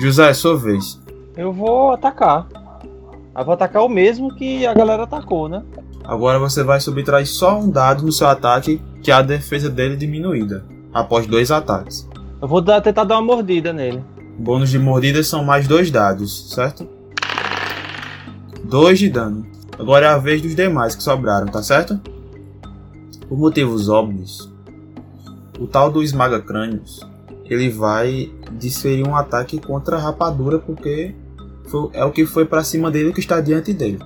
José, é sua vez. Eu vou atacar. Eu vou atacar o mesmo que a galera atacou, né? Agora você vai subtrair só um dado no seu ataque, que é a defesa dele diminuída, após dois ataques. Eu vou dar- tentar dar uma mordida nele. Bônus de mordidas são mais dois dados, certo? Dois de dano. Agora é a vez dos demais que sobraram, tá certo? Por motivos óbvios, o tal do esmaga crânios, ele vai desferir um ataque contra a rapadura porque foi- é o que foi pra cima dele que está diante dele.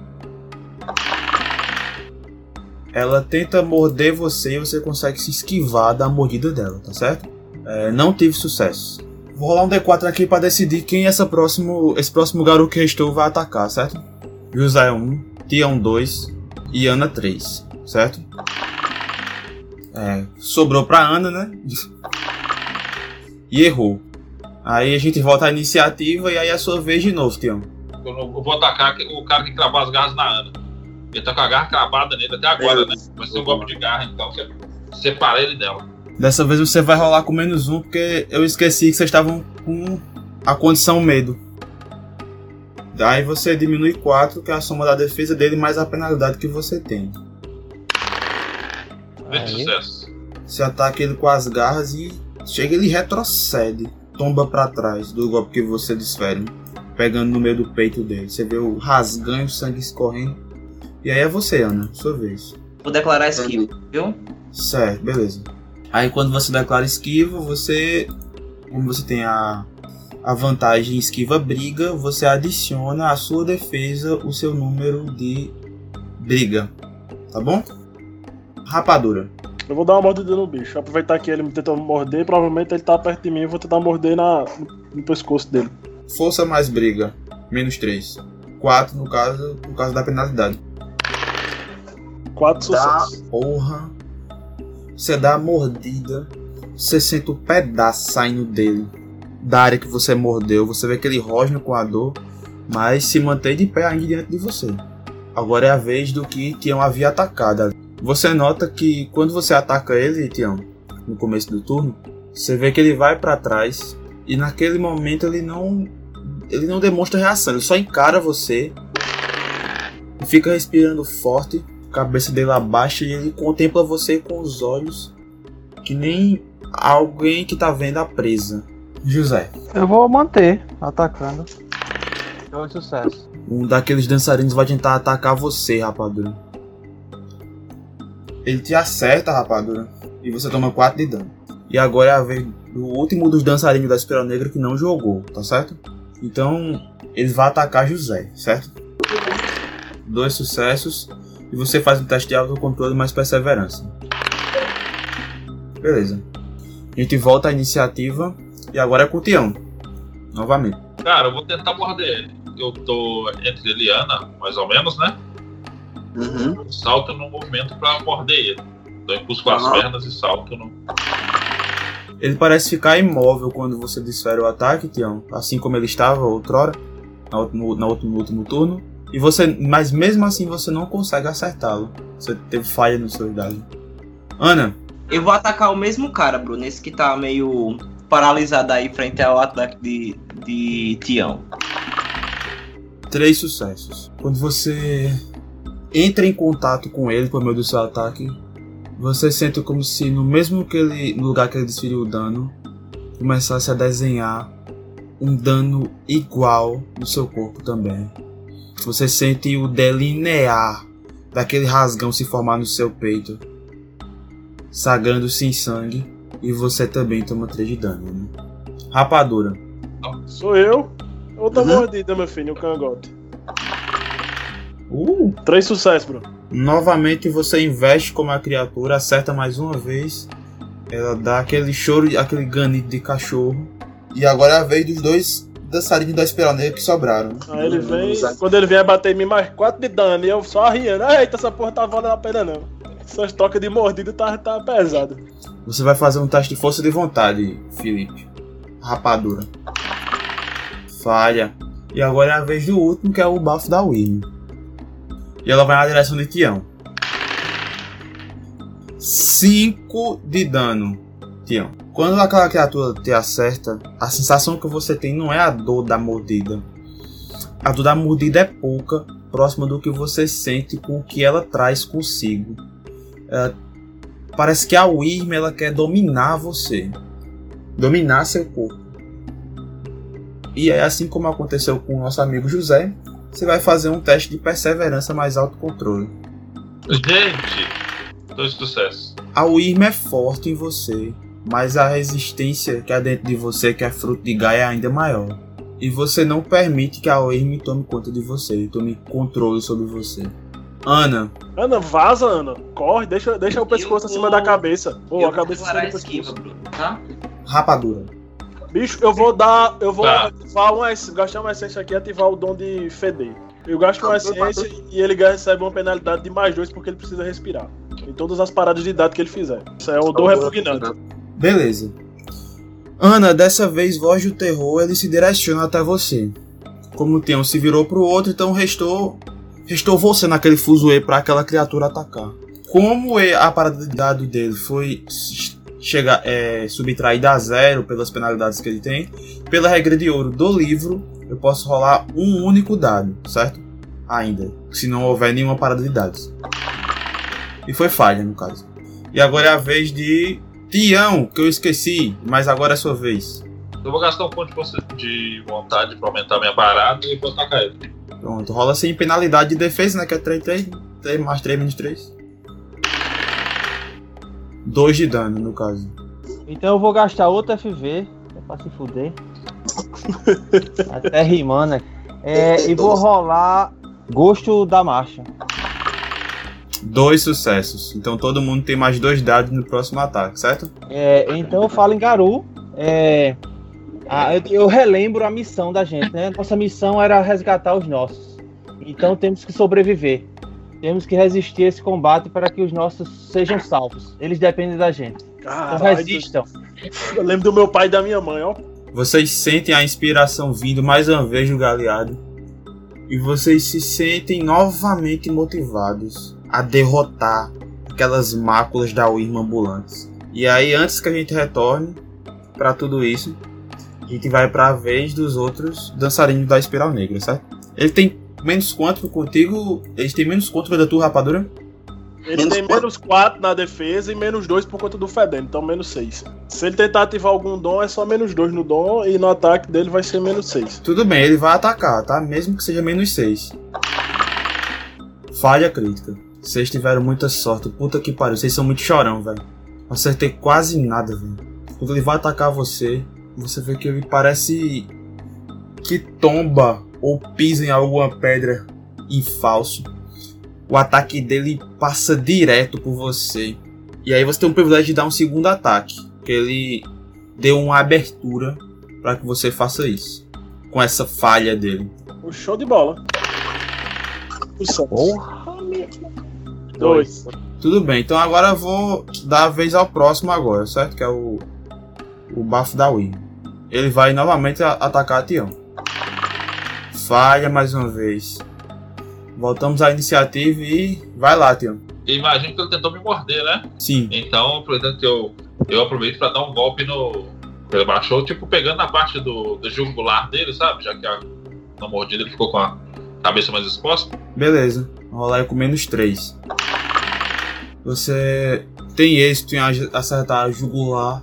Ela tenta morder você e você consegue se esquivar da mordida dela, tá certo? É, não tive sucesso. Vou rolar um D4 aqui pra decidir quem essa próximo, esse próximo garoto que restou vai atacar, certo? José 1, Tião 2 e Ana 3, certo? É, sobrou pra Ana, né? E errou. Aí a gente volta à iniciativa e aí é a sua vez de novo, Tião. Eu, vou atacar o cara que cravou as garras na Ana. Ele tá com a garra cravada nele até agora, né? Vai ser um golpe de garra, então. Separa ele dela. Dessa vez você vai rolar com menos um, porque eu esqueci que vocês estavam com a condição medo. Daí você diminui 4, que é a soma da defesa dele mais a penalidade que você tem. Aí. sucesso. Você ataca ele com as garras e chega ele retrocede, tomba pra trás do golpe que você desfere, pegando no meio do peito dele. Você vê o rasganho, o sangue escorrendo. E aí é você, Ana, sua vez. Vou declarar esquiva, viu? Certo, beleza. Aí quando você declara esquiva, você. Como você tem a, a vantagem esquiva briga, você adiciona à sua defesa o seu número de briga. Tá bom? Rapadura. Eu vou dar uma mordida no bicho. Aproveitar que ele me tentou morder, provavelmente ele tá perto de mim. Eu vou tentar morder na, no pescoço dele. Força mais briga. Menos 3. 4 no caso, no caso da penalidade. Quatro Dá. sucessos. Porra. Você dá a mordida. Você sente o pedaço saindo dele. Da área que você mordeu. Você vê que ele rosna com a dor. Mas se mantém de pé ainda diante de você. Agora é a vez do que Tião havia atacado. Você nota que quando você ataca ele, Tião, no começo do turno, você vê que ele vai pra trás e naquele momento ele não ele não demonstra reação, ele só encara você e fica respirando forte, a cabeça dele abaixa e ele contempla você com os olhos que nem alguém que tá vendo a presa. José, Eu vou manter atacando. Dois sucesso. um daqueles dançarinos vai tentar atacar você, rapadura. Ele te acerta, rapadura, e você toma 4 de dano. E agora é a vez do último dos dançarinos da Espiral Negra que não jogou, tá certo? Então, ele vai atacar José, certo? Dois sucessos. E você faz um teste de autocontrole mais perseverança. Beleza. A gente volta à iniciativa. E agora é com o Tião. Novamente. Cara, eu vou tentar morder ele. Eu tô entre ele e Ana, mais ou menos, né? Uhum. Eu salto no movimento pra morder ele. Então eu impulso com as pernas e salto no. Ele parece ficar imóvel quando você desfere o ataque, Tião. Assim como ele estava outrora, na último, no último turno. E você, mas mesmo assim você não consegue acertá-lo. Você teve falha no seu dado. Ana, Eu vou atacar o mesmo cara, Bruno, esse que tá meio paralisado aí frente ao ataque de, de Tião. três sucessos. Quando você entra em contato com ele por meio do seu ataque, você sente como se no mesmo que ele, no lugar que ele desferiu o dano, começasse a desenhar um dano igual no seu corpo também. Você sente o delinear daquele rasgão se formar no seu peito, sagrando-se em sangue, e você também toma 3 de dano. Né? Rapadura. Sou eu. Outra Uhum. mordida, meu filho, o cangote. Uh! Três sucessos, bro. Novamente você investe como a criatura, acerta mais uma vez. Ela dá aquele choro, aquele ganido de cachorro. E agora é a vez dos dois dançarinos da espiral negra que sobraram. Aí ele vem, quando ele vier bater em mim mais 4 de dano, e eu só rindo. Eita, essa porra tá valendo a pena não. Essas trocas de mordida tá, tá pesado. Você vai fazer um teste de força de vontade, Felipe. Rapadura. Falha. E agora é a vez do último, que é o bafo da William. E ela vai na direção de Tião. 5 de dano, Tião. Quando aquela criatura te acerta, a sensação que você tem não é a dor da mordida. A dor da mordida é pouca, próxima do que você sente com o que ela traz consigo. É, parece que a Wyrm ela quer dominar você, dominar seu corpo. E é assim como aconteceu com o nosso amigo José, você vai fazer um teste de perseverança mais autocontrole. Gente, dois sucessos. A Wyrm é forte em você, mas a resistência que há dentro de você, que é fruto de Gaia, é ainda maior. E você não permite que a Wyrm tome conta de você, tome controle sobre você. Ana, Ana, vaza, Ana. Corre, deixa, deixa o pescoço Eu acima vou- da cabeça. Pô, eu a cabeça acima do esquiva, pescoço. Bruno, tá? rapadura. Bicho, eu vou dar. Eu vou Tá. ativar uma gastar uma essência aqui e ativar o dom de feder. Eu gasto uma essência e ele recebe uma penalidade de mais dois porque ele precisa respirar. Em todas as paradas de dado que ele fizer. Isso é o dom repugnante. Beleza. Ana, dessa vez, voz do terror, ele se direciona até você. Como o Tião se virou pro outro, então restou restou você naquele fuzuê para aquela criatura atacar. Como a parada de dado dele foi chegar é, subtraída a zero pelas penalidades que ele tem, pela regra de ouro do livro, eu posso rolar um único dado, certo? Ainda, se não houver nenhuma parada de dados. E foi falha, no caso. E agora é a vez de Tião, que eu esqueci, mas agora é sua vez. Eu vou gastar um ponto de vontade pra aumentar minha parada e vou atacar ele. Pronto, rola sem penalidade de defesa, né? Que é 3, 3, 3 mais 3 menos 3. 2 de dano, no caso. Então eu vou gastar outro FV, é pra se fuder. Até rimando. né? É, e vou rolar Gosto da Marcha. Dois sucessos. Então todo mundo tem mais dois dados no próximo ataque, certo? É, então eu falo em Garu. É, a- eu, eu relembro a missão da gente, né? Nossa missão era resgatar os nossos. Então temos que sobreviver. Temos que resistir a esse combate para que os nossos sejam salvos. Eles dependem da gente. Então Caralho, resistam. eu lembro do meu pai e da minha mãe, ó. Vocês sentem a inspiração vindo mais uma vez do Galeado. E vocês se sentem novamente motivados a derrotar aquelas máculas da ambulantes. E aí, antes que a gente retorne para tudo isso, a gente vai para a vez dos outros dançarinos da Espiral Negra, certo? Ele tem menos quanto contigo? Eles têm menos quanto da tua rapadura? Ele tem menos 4 na defesa e menos 2 por conta do Fedendo, então menos 6. Se ele tentar ativar algum dom, é só menos 2 no dom e no ataque dele vai ser menos 6. Tudo bem, ele vai atacar, tá? Mesmo que seja menos 6. Falha crítica. Vocês tiveram muita sorte. Puta que pariu, vocês são muito chorão, velho. Não Acertei quase nada, velho. Quando ele vai atacar você, você vê que ele parece que tomba ou pisa em alguma pedra em falso. O ataque dele passa direto por você. E aí você tem o privilégio de dar um segundo ataque. Que ele deu uma abertura para que você faça isso. Com essa falha dele. O show de bola. O Santos. Dois. Tudo bem, então agora eu vou dar a vez ao próximo agora, certo? Que é o. O bafo da Wii. Ele vai novamente a- atacar a Tião. Falha mais uma vez. Voltamos à iniciativa e. Vai lá, Tião. E imagino que ele tentou me morder, né? Sim. Então, aproveitando que eu, eu aproveito pra dar um golpe no. Ele baixou, tipo, pegando na parte do, do jugular dele, sabe? Já que a, na mordida ele ficou com a cabeça mais exposta. Beleza. Vou rolar com menos 3. Você tem êxito em acertar a jugular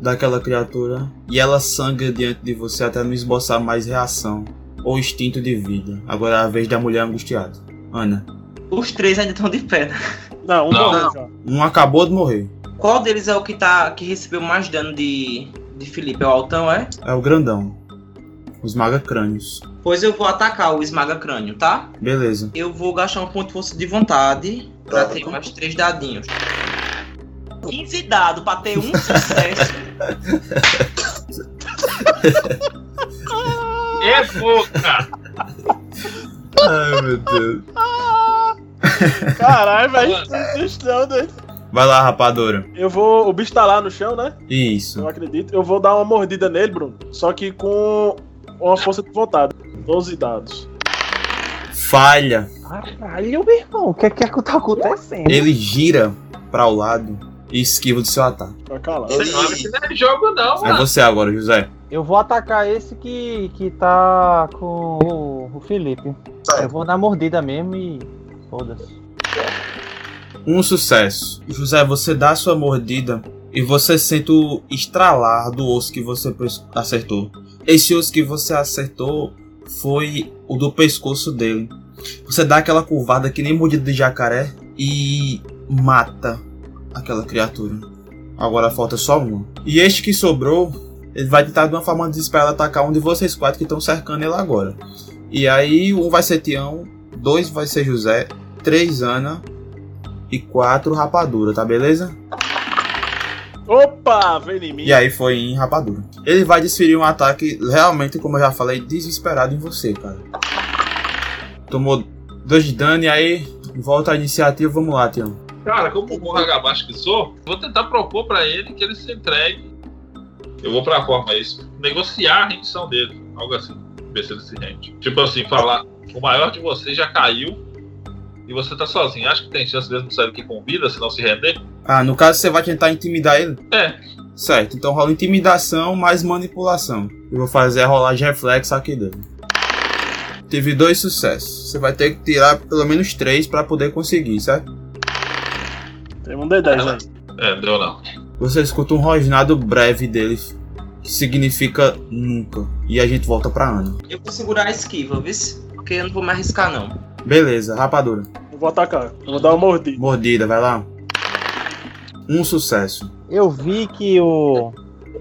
daquela criatura e ela sangra diante de você até não esboçar mais reação ou instinto de vida. Agora é a vez da mulher angustiada. Ana, Os três ainda estão de pé. né? Não, um Não. morreu já. um acabou de morrer. Qual deles é o que, tá, que recebeu mais dano de, de Felipe? É o Altão, é? É o grandão. Os maga crânios. Pois eu vou atacar o esmaga crânio, tá? Beleza. Eu vou gastar um ponto de força de vontade pra ter mais três dadinhos. 15 dados pra ter um sucesso. É boca! Ai, meu Deus. Caralho, velho. Isso não, doido. Vai lá, rapadura. Eu vou. O bicho tá lá no chão, né? Isso. Eu acredito. Eu vou dar uma mordida nele, Bruno. Só que com uma força de vontade. 12 dados. Falha. Caralho, meu irmão, o que é que tá acontecendo? Ele gira para o lado e esquiva do seu ataque. Não acha que não é jogo, não, É mano. você agora, José. Eu vou atacar esse que, que tá com o, o Felipe. Eu vou dar mordida mesmo e. Foda-se. Um sucesso. José, você dá a sua mordida e você sente o estralar do osso que você acertou. Esse osso que você acertou foi o do pescoço dele. Você dá aquela curvada que nem mordida de jacaré e mata aquela criatura. Agora falta só uma. E este que sobrou, ele vai tentar de uma forma desesperada atacar um de vocês quatro que estão cercando ele agora. E aí, um vai ser Tião, dois vai ser José, três Ana e quatro Rapadura, tá beleza? Opa, vem em mim. E aí foi em Rapadura. Ele vai desferir um ataque realmente, como eu já falei, desesperado em você, cara. Tomou dois de dano e aí volta a iniciativa, vamos lá, Tião. Cara, como bom ragabaixo que sou, vou tentar propor pra ele que ele se entregue. Eu vou pra forma isso. Negociar a rendição dele. Algo assim. Ver se ele se rende. Tipo assim, falar. O maior de vocês já caiu. E você tá sozinho. Acho que tem chance mesmo de sair aqui com vida, se não se render. Ah, no caso você vai tentar intimidar ele? É. Certo, então rola intimidação mais manipulação. Eu vou fazer a rolagem reflexo aqui dele. Teve dois sucessos. Você vai ter que tirar pelo menos três pra poder conseguir, certo? Tem um D10 aí. É, deu não. Você escuta um rosnado breve dele, que significa nunca. E a gente volta pra Ana. Eu vou segurar a esquiva, viu? Porque eu não vou me arriscar, não. Beleza, rapadura. Eu vou atacar. Eu vou dar uma mordida. Mordida, vai lá. Um sucesso. Eu vi que o.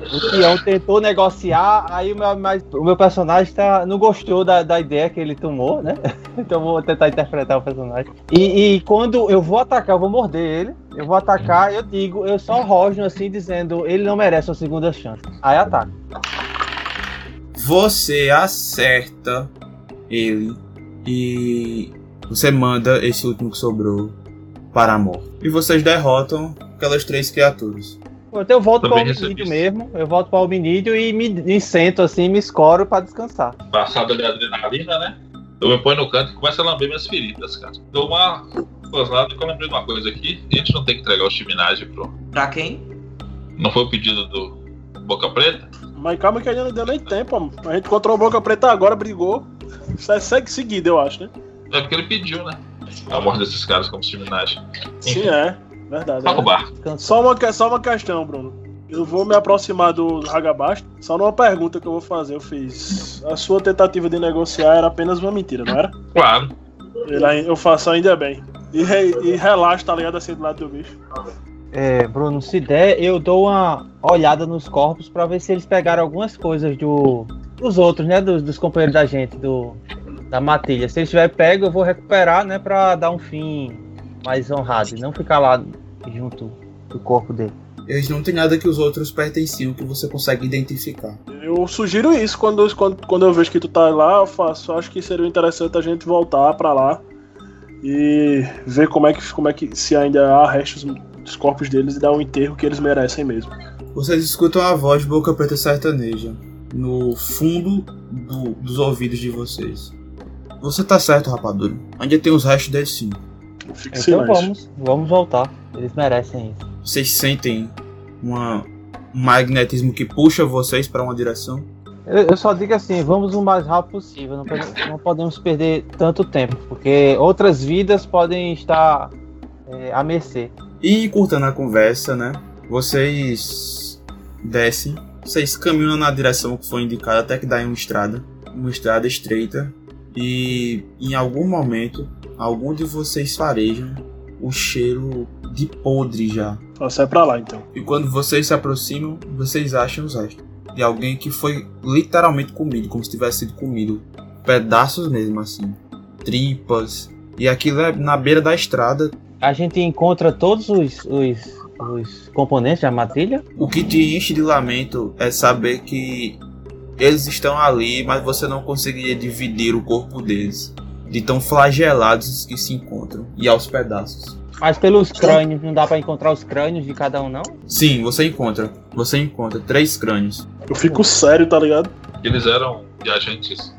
O Tião tentou negociar, aí o meu, mas o meu personagem tá, não gostou da, da ideia que ele tomou, né? Então vou tentar interpretar o personagem. E, e quando eu vou atacar, eu vou morder ele. Eu vou atacar, eu digo, eu só rosno assim, dizendo, ele não merece uma segunda chance. Aí ataca. Você acerta ele e você manda esse último que sobrou para a morte. E vocês derrotam aquelas três criaturas. Então eu volto para o isso. mesmo. Eu volto para o hominídeo e me, me sento assim, me escoro para descansar. Passada de adrenalina, né? Eu me ponho no canto e começo a lamber minhas feridas, cara. Dou uma gozada que eu lembrei de uma coisa aqui. A gente não tem que entregar o chiminagem pro. Pra quem? Não foi o pedido do Boca Preta? Mas calma que ainda não deu nem tempo, mano. A gente encontrou o Boca Preta agora, brigou. Isso é segue seguido, eu acho, né? É porque ele pediu, né? A morte desses caras como chiminagem. Sim, é. Verdade. O É. Só, uma, só uma questão, Bruno. Eu vou me aproximar do Hagabasto. Só numa pergunta que eu vou fazer. Eu fiz. A sua tentativa de negociar era apenas uma mentira, não era? Claro. Ele eu faço ainda bem. E, re- e relaxa, tá ligado? Assim do lado do bicho. É, Bruno, se der, eu dou uma olhada nos corpos para ver se eles pegaram algumas coisas do, dos outros, né? Dos, dos companheiros da gente, do, da matilha. Se eles tiver pego, eu vou recuperar, né? Pra dar um fim mais honrado e não ficar lá junto do corpo dele. Eles não têm nada que os outros pertenciam que você consegue identificar. Eu sugiro isso quando, quando, quando eu vejo que tu tá lá, eu faço. Acho que seria interessante a gente voltar pra lá e ver como é que, como é que se ainda há restos dos corpos deles e dar o enterro que eles merecem mesmo. Vocês escutam a voz de Boca Preta Sertaneja no fundo do- dos ouvidos de vocês. Você tá certo, rapadura. Ainda tem os restos dele sim. Fique Então silêncio. vamos, vamos voltar. Eles merecem isso. Vocês sentem uma, um magnetismo que puxa vocês para uma direção. Eu, eu só digo assim, vamos o mais rápido possível. Não, pode- não podemos perder tanto tempo, porque outras vidas podem estar é, à mercê. E encurtando a conversa, né? Vocês descem, vocês caminham na direção que foi indicada até que dá em uma estrada, uma estrada estreita. E em algum momento, algum de vocês farejam o cheiro de podre já. Só sai pra lá então. E quando vocês se aproximam, vocês acham os restos de alguém que foi literalmente comido, como se tivesse sido comido. Pedaços mesmo, assim. Tripas. E aquilo é na beira da estrada. A gente encontra todos os, os, os componentes da matilha. O que te enche de lamento é saber que eles estão ali, mas você não conseguiria dividir o corpo deles, de tão flagelados que se encontram e aos pedaços. Mas pelos crânios, não dá pra encontrar os crânios de cada um, não? Sim, você encontra. Você encontra três crânios. Eu fico sério, tá ligado? Eles eram viajantes.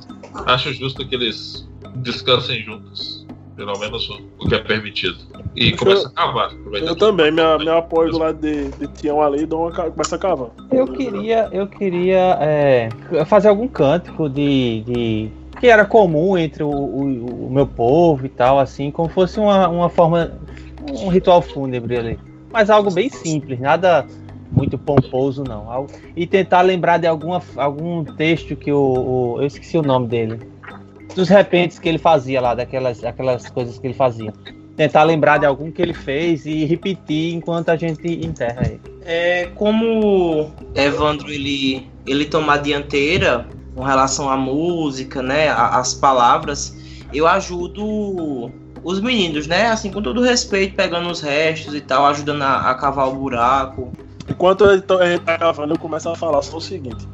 Acho justo que eles descansem juntos. Pelo menos o, o que é permitido. E Eu- começa a cavar. Eu também, minha, meu apoio do lado de, de Tião ali, dou uma, começa a cavar. Eu queria, eu queria é, fazer algum cântico de, de que era comum entre o, o- o meu povo e tal, assim, como fosse uma, uma forma, um ritual fúnebre ali. Mas algo bem simples, nada muito pomposo não. Algo- E tentar lembrar de alguma, algum texto que o, o- eu esqueci o nome dele, dos repentes que ele fazia lá, daquelas, aquelas coisas que ele fazia. Tentar lembrar de algum que ele fez e repetir enquanto a gente enterra ele. É como Evandro ele, ele toma a dianteira com relação à música, né, às palavras, eu ajudo os meninos, né, assim, com todo respeito, pegando os restos e tal, ajudando a, a cavar o buraco. Enquanto ele tá- a gente tá cavando, eu começo a falar só o seguinte: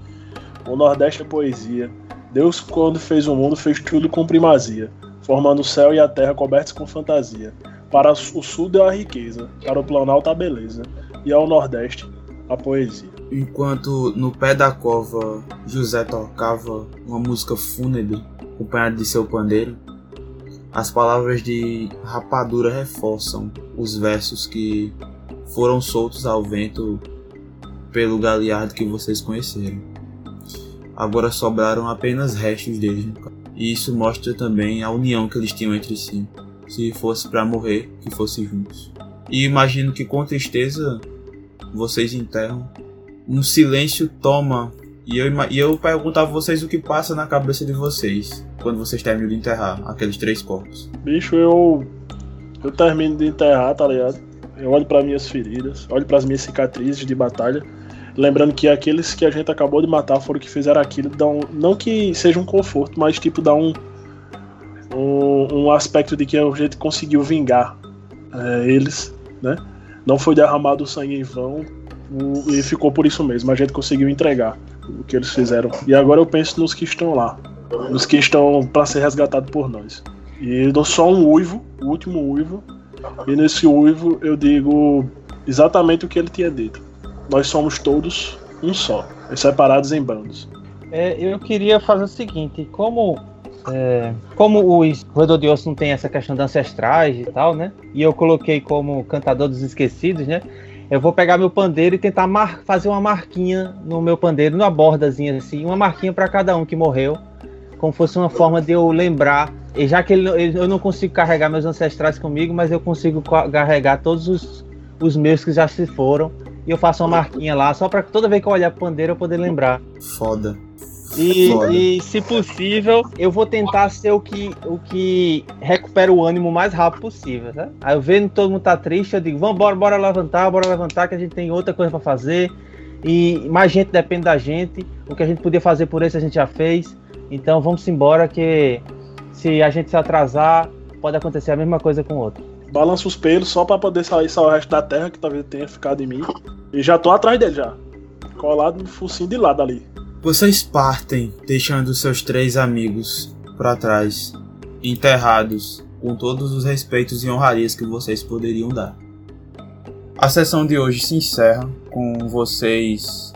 o Nordeste é poesia. Deus, quando fez o mundo, fez tudo com primazia, formando o céu e a terra cobertos com fantasia. Para o sul deu a riqueza, para o Planalto a beleza, e ao Nordeste a poesia. Enquanto no pé da cova José tocava uma música fúnebre, acompanhado de seu pandeiro, as palavras de rapadura reforçam os versos que foram soltos ao vento pelo galeardo que vocês conheceram. Agora sobraram apenas restos deles campo. E isso mostra também a união que eles tinham entre si. Se fosse para morrer, que fosse juntos. E imagino que com tristeza vocês enterram um silêncio toma. E eu, e eu pergunto a vocês o que passa na cabeça de vocês quando vocês terminam de enterrar aqueles três corpos. Bicho, eu. Eu termino de enterrar, tá ligado? Eu olho para minhas feridas, olho para as minhas cicatrizes de batalha. Lembrando que aqueles que a gente acabou de matar foram que fizeram aquilo. Dão, não que seja um conforto, mas tipo, dá um. Um, um aspecto de que a gente conseguiu vingar é, eles, né? Não foi derramado sangue em vão o- e ficou por isso mesmo. A gente conseguiu entregar o que eles fizeram. E agora eu penso nos que estão lá, nos que estão para ser resgatados por nós. E eu dou só um uivo, o último uivo. E nesse uivo eu digo exatamente o que ele tinha dito. Nós somos todos um só, separados em bandos. É, eu queria fazer o seguinte, como é, como os Roedor de Osso não tem essa questão de ancestrais e tal, né? E eu coloquei como cantador dos esquecidos, né? Eu vou pegar meu pandeiro e tentar fazer uma marquinha no meu pandeiro, numa bordazinha assim, uma marquinha para cada um que morreu, como fosse uma forma de eu lembrar. E já que ele, ele- eu não consigo carregar meus ancestrais comigo, mas eu consigo ca- carregar todos os, os meus que já se foram. E eu faço uma marquinha lá, só para toda vez que eu olhar pro pandeiro eu poder lembrar. Foda. E, Foda. e, se possível, eu vou tentar ser o que, o que recupera o ânimo o mais rápido possível, tá? Aí eu vendo que todo mundo tá triste, eu digo, vamos bora, levantar, bora levantar, que a gente tem outra coisa pra fazer. E mais gente depende da gente. O que a gente podia fazer por esse a gente já fez. Então vamos embora que se a gente se atrasar, pode acontecer a mesma coisa com o outro. Balança os pelos só pra poder sair só o resto da terra que talvez tenha ficado em mim. E já tô atrás dele já. Colado no focinho de lado ali. Vocês partem, deixando seus três amigos para trás, enterrados, com todos os respeitos e honrarias que vocês poderiam dar. A sessão de hoje se encerra com vocês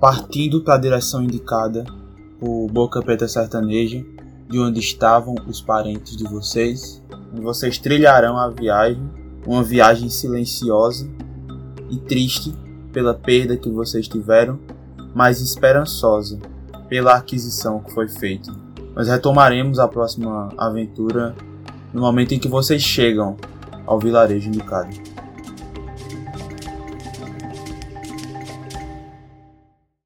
partindo para a direção indicada por Boca Preta Sertaneja, de onde estavam os parentes de vocês. Vocês trilharão a viagem, uma viagem silenciosa e triste pela perda que vocês tiveram mas esperançosa pela aquisição que foi feita. Nós retomaremos a próxima aventura no momento em que vocês chegam ao vilarejo indicado.